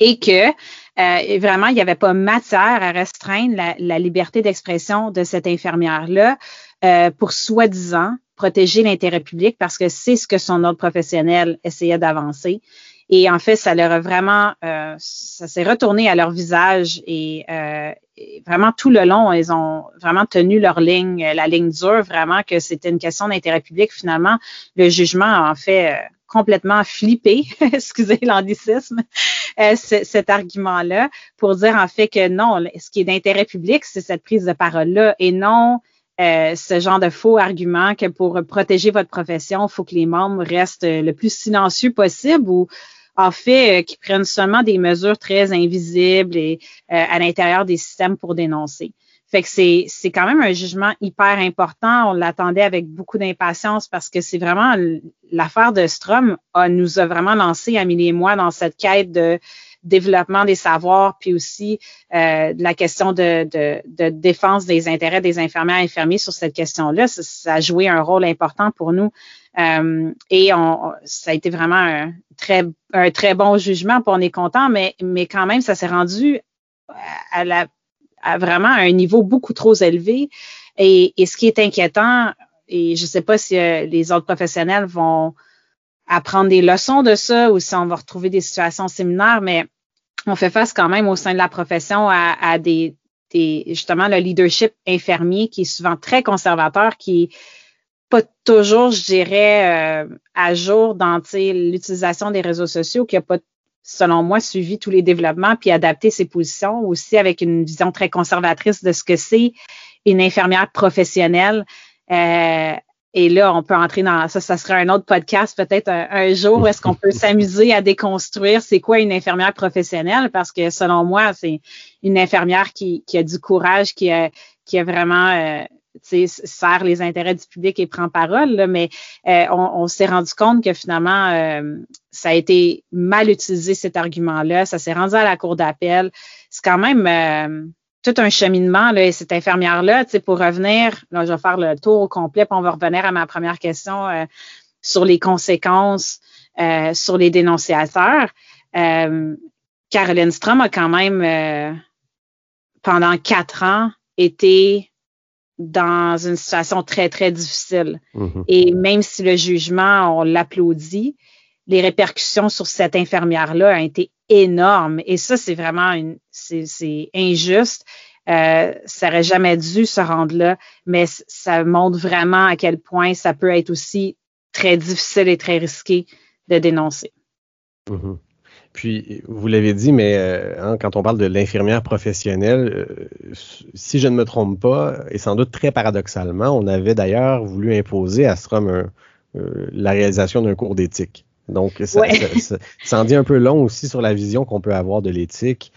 et que euh, vraiment, il n'y avait pas matière à restreindre la, la liberté d'expression de cette infirmière-là euh, pour soi-disant protéger l'intérêt public parce que c'est ce que son ordre professionnel essayait d'avancer. Et en fait, ça leur a vraiment, euh, ça s'est retourné à leur visage et, euh, vraiment tout le long, ils ont vraiment tenu leur ligne, la ligne dure, vraiment que c'était une question d'intérêt public. Finalement, le jugement a en fait complètement flippé, *laughs* excusez l'anglicisme, cet argument-là, pour dire en fait que non, ce qui est d'intérêt public, c'est cette prise de parole-là et non euh, ce genre de faux argument que pour protéger votre profession, il faut que les membres restent le plus silencieux possible ou en fait euh, qu'ils prennent seulement des mesures très invisibles et euh, à l'intérieur des systèmes pour dénoncer. Fait que c'est, c'est quand même un jugement hyper important. On l'attendait avec beaucoup d'impatience parce que c'est vraiment l'affaire de Strom a, nous a vraiment lancé, Amélie et moi, dans cette quête de développement des savoirs, puis aussi euh, la question de, de, de, défense des intérêts des infirmières et infirmiers sur cette question-là. Ça, a joué un rôle important pour nous. Euh, et on, ça a été vraiment un très, un très bon jugement, puis on est content, mais, mais quand même, ça s'est rendu à, la, à vraiment un niveau beaucoup trop élevé. Et, et ce qui est inquiétant, et je ne sais pas si euh, les autres professionnels vont apprendre des leçons de ça ou si on va retrouver des situations similaires, mais on fait face quand même au sein de la profession à, des, justement le leadership infirmier qui est souvent très conservateur, qui est pas toujours, je dirais, euh, à jour dans l'utilisation des réseaux sociaux, qui a pas, selon moi, suivi tous les développements puis adapté ses positions aussi avec une vision très conservatrice de ce que c'est une infirmière professionnelle. Euh, et là, on peut entrer dans ça, ça serait un autre podcast peut-être un, jour est-ce qu'on peut *laughs* s'amuser à déconstruire c'est quoi une infirmière professionnelle? Parce que selon moi, c'est une infirmière qui, qui, a du courage, qui a, qui a vraiment euh, sert les intérêts du public et prend parole, mais euh, on, s'est rendu compte que finalement, euh, ça a été mal utilisé cet argument-là, ça s'est rendu à la cour d'appel. C'est quand même euh, tout un cheminement, là, et cette infirmière-là, tu sais, pour revenir, là, je vais faire le tour au complet, puis on va revenir à ma première question euh, sur les conséquences euh, sur les dénonciateurs. Euh, Caroline Strom a quand même, pendant quatre ans, été dans une situation très, très difficile. Mm-hmm. Et même si le jugement, on l'applaudit, les répercussions sur cette infirmière-là ont été énormes. Et ça, c'est vraiment une, c'est injuste. Euh, ça n'aurait jamais dû se rendre là, mais ça montre vraiment à quel point ça peut être aussi très difficile et très risqué de dénoncer. Mm-hmm. Puis, vous l'avez dit, mais euh, hein, quand on parle de l'infirmière professionnelle, euh, si je ne me trompe pas, et sans doute très paradoxalement, on avait d'ailleurs voulu imposer à Strom la réalisation d'un cours d'éthique. Donc, ça, ça, en dit un peu long aussi sur la vision qu'on peut avoir de l'éthique.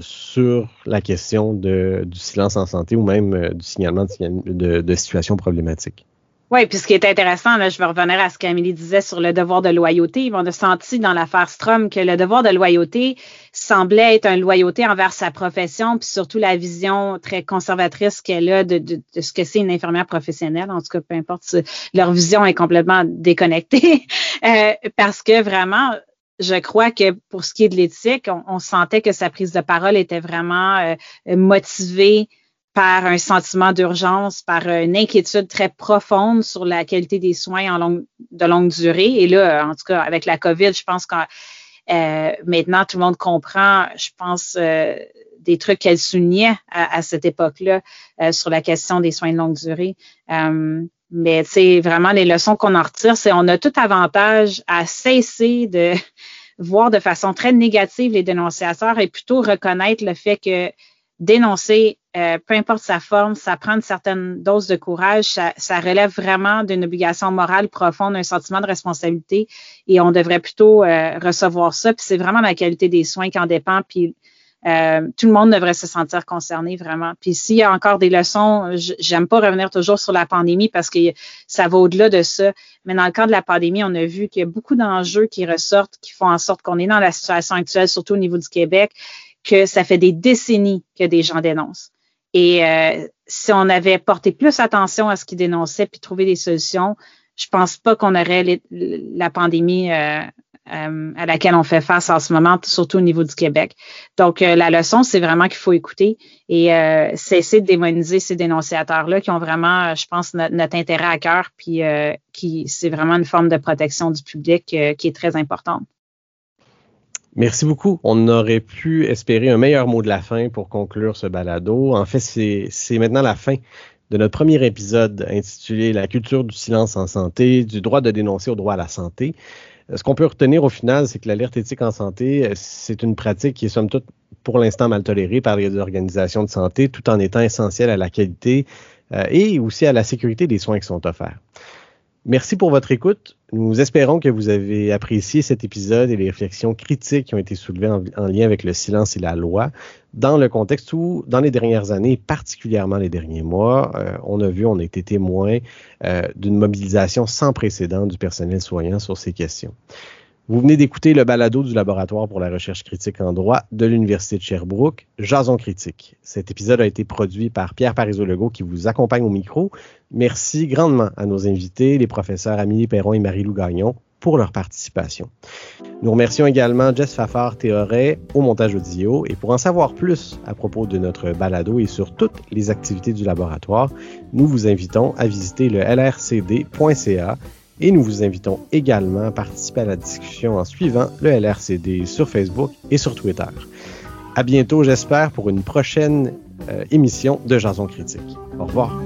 sur la question de, du silence en santé ou même du signalement de, de situations problématiques. Oui, puis ce qui est intéressant, là, je vais revenir à ce qu'Amélie disait sur le devoir de loyauté. On a senti dans l'affaire Strom que le devoir de loyauté semblait être une loyauté envers sa profession, puis surtout la vision très conservatrice qu'elle a de, ce que c'est une infirmière professionnelle. En tout cas, peu importe, leur vision est complètement déconnectée. *laughs* euh, parce que vraiment, je crois que pour ce qui est de l'éthique, on, sentait que sa prise de parole était vraiment euh, motivée par un sentiment d'urgence, par une inquiétude très profonde sur la qualité des soins en longue, de longue durée. Et là, en tout cas, avec la COVID, je pense que euh, maintenant tout le monde comprend, je pense, euh, des trucs qu'elle soulignait à, cette époque-là euh, sur la question des soins de longue durée. mais c'est vraiment les leçons qu'on en retire, c'est on a tout avantage à cesser de *laughs* voir de façon très négative les dénonciateurs et plutôt reconnaître le fait que dénoncer, euh, peu importe sa forme, ça prend une certaine dose de courage, ça, relève vraiment d'une obligation morale profonde, un sentiment de responsabilité et on devrait plutôt euh, recevoir ça. Puis c'est vraiment la qualité des soins qui en dépend. Puis euh, tout le monde devrait se sentir concerné vraiment. Puis s'il y a encore des leçons, j'aime pas revenir toujours sur la pandémie parce que ça va au-delà de ça. Mais dans le cas de la pandémie, on a vu qu'il y a beaucoup d'enjeux qui ressortent, qui font en sorte qu'on est dans la situation actuelle, surtout au niveau du Québec que ça fait des décennies que des gens dénoncent. Et euh, si on avait porté plus attention à ce qu'ils dénonçaient puis trouvé des solutions, je pense pas qu'on aurait la pandémie euh, euh, à laquelle on fait face en ce moment, surtout au niveau du Québec. Donc, la leçon, c'est vraiment qu'il faut écouter et cesser de démoniser ces dénonciateurs-là qui ont vraiment, je pense, notre, intérêt à cœur, puis qui c'est vraiment une forme de protection du public qui est très importante. Merci beaucoup. On aurait pu espérer un meilleur mot de la fin pour conclure ce balado. En fait, c'est maintenant la fin de notre premier épisode intitulé La culture du silence en santé, du droit de dénoncer au droit à la santé. Ce qu'on peut retenir au final, c'est que l'alerte éthique en santé, c'est une pratique qui est somme toute pour l'instant mal tolérée par les organisations de santé, tout en étant essentielle à la qualité euh, et aussi à la sécurité des soins qui sont offerts. Merci pour votre écoute. Nous espérons que vous avez apprécié cet épisode et les réflexions critiques qui ont été soulevées en, lien avec le silence et la loi, dans le contexte où, dans les dernières années, particulièrement les derniers mois, euh, on a vu, on a été témoin euh, d'une mobilisation sans précédent du personnel soignant sur ces questions. Vous venez d'écouter le balado du Laboratoire pour la recherche critique en droit de l'Université de Sherbrooke, Jason Critique. Cet épisode a été produit par Pierre Parizeau-Legault qui vous accompagne au micro. Merci grandement à nos invités, les professeurs Amélie Perron et Marie-Lou Gagnon, pour leur participation. Nous remercions également Jess Fafard Théoret au montage audio et pour en savoir plus à propos de notre balado et sur toutes les activités du laboratoire, nous vous invitons à visiter le lrcd.ca et nous vous invitons également à participer à la discussion en suivant le LRCD sur Facebook et sur Twitter. À bientôt, j'espère, pour une prochaine euh, émission de Jason Critique. Au revoir.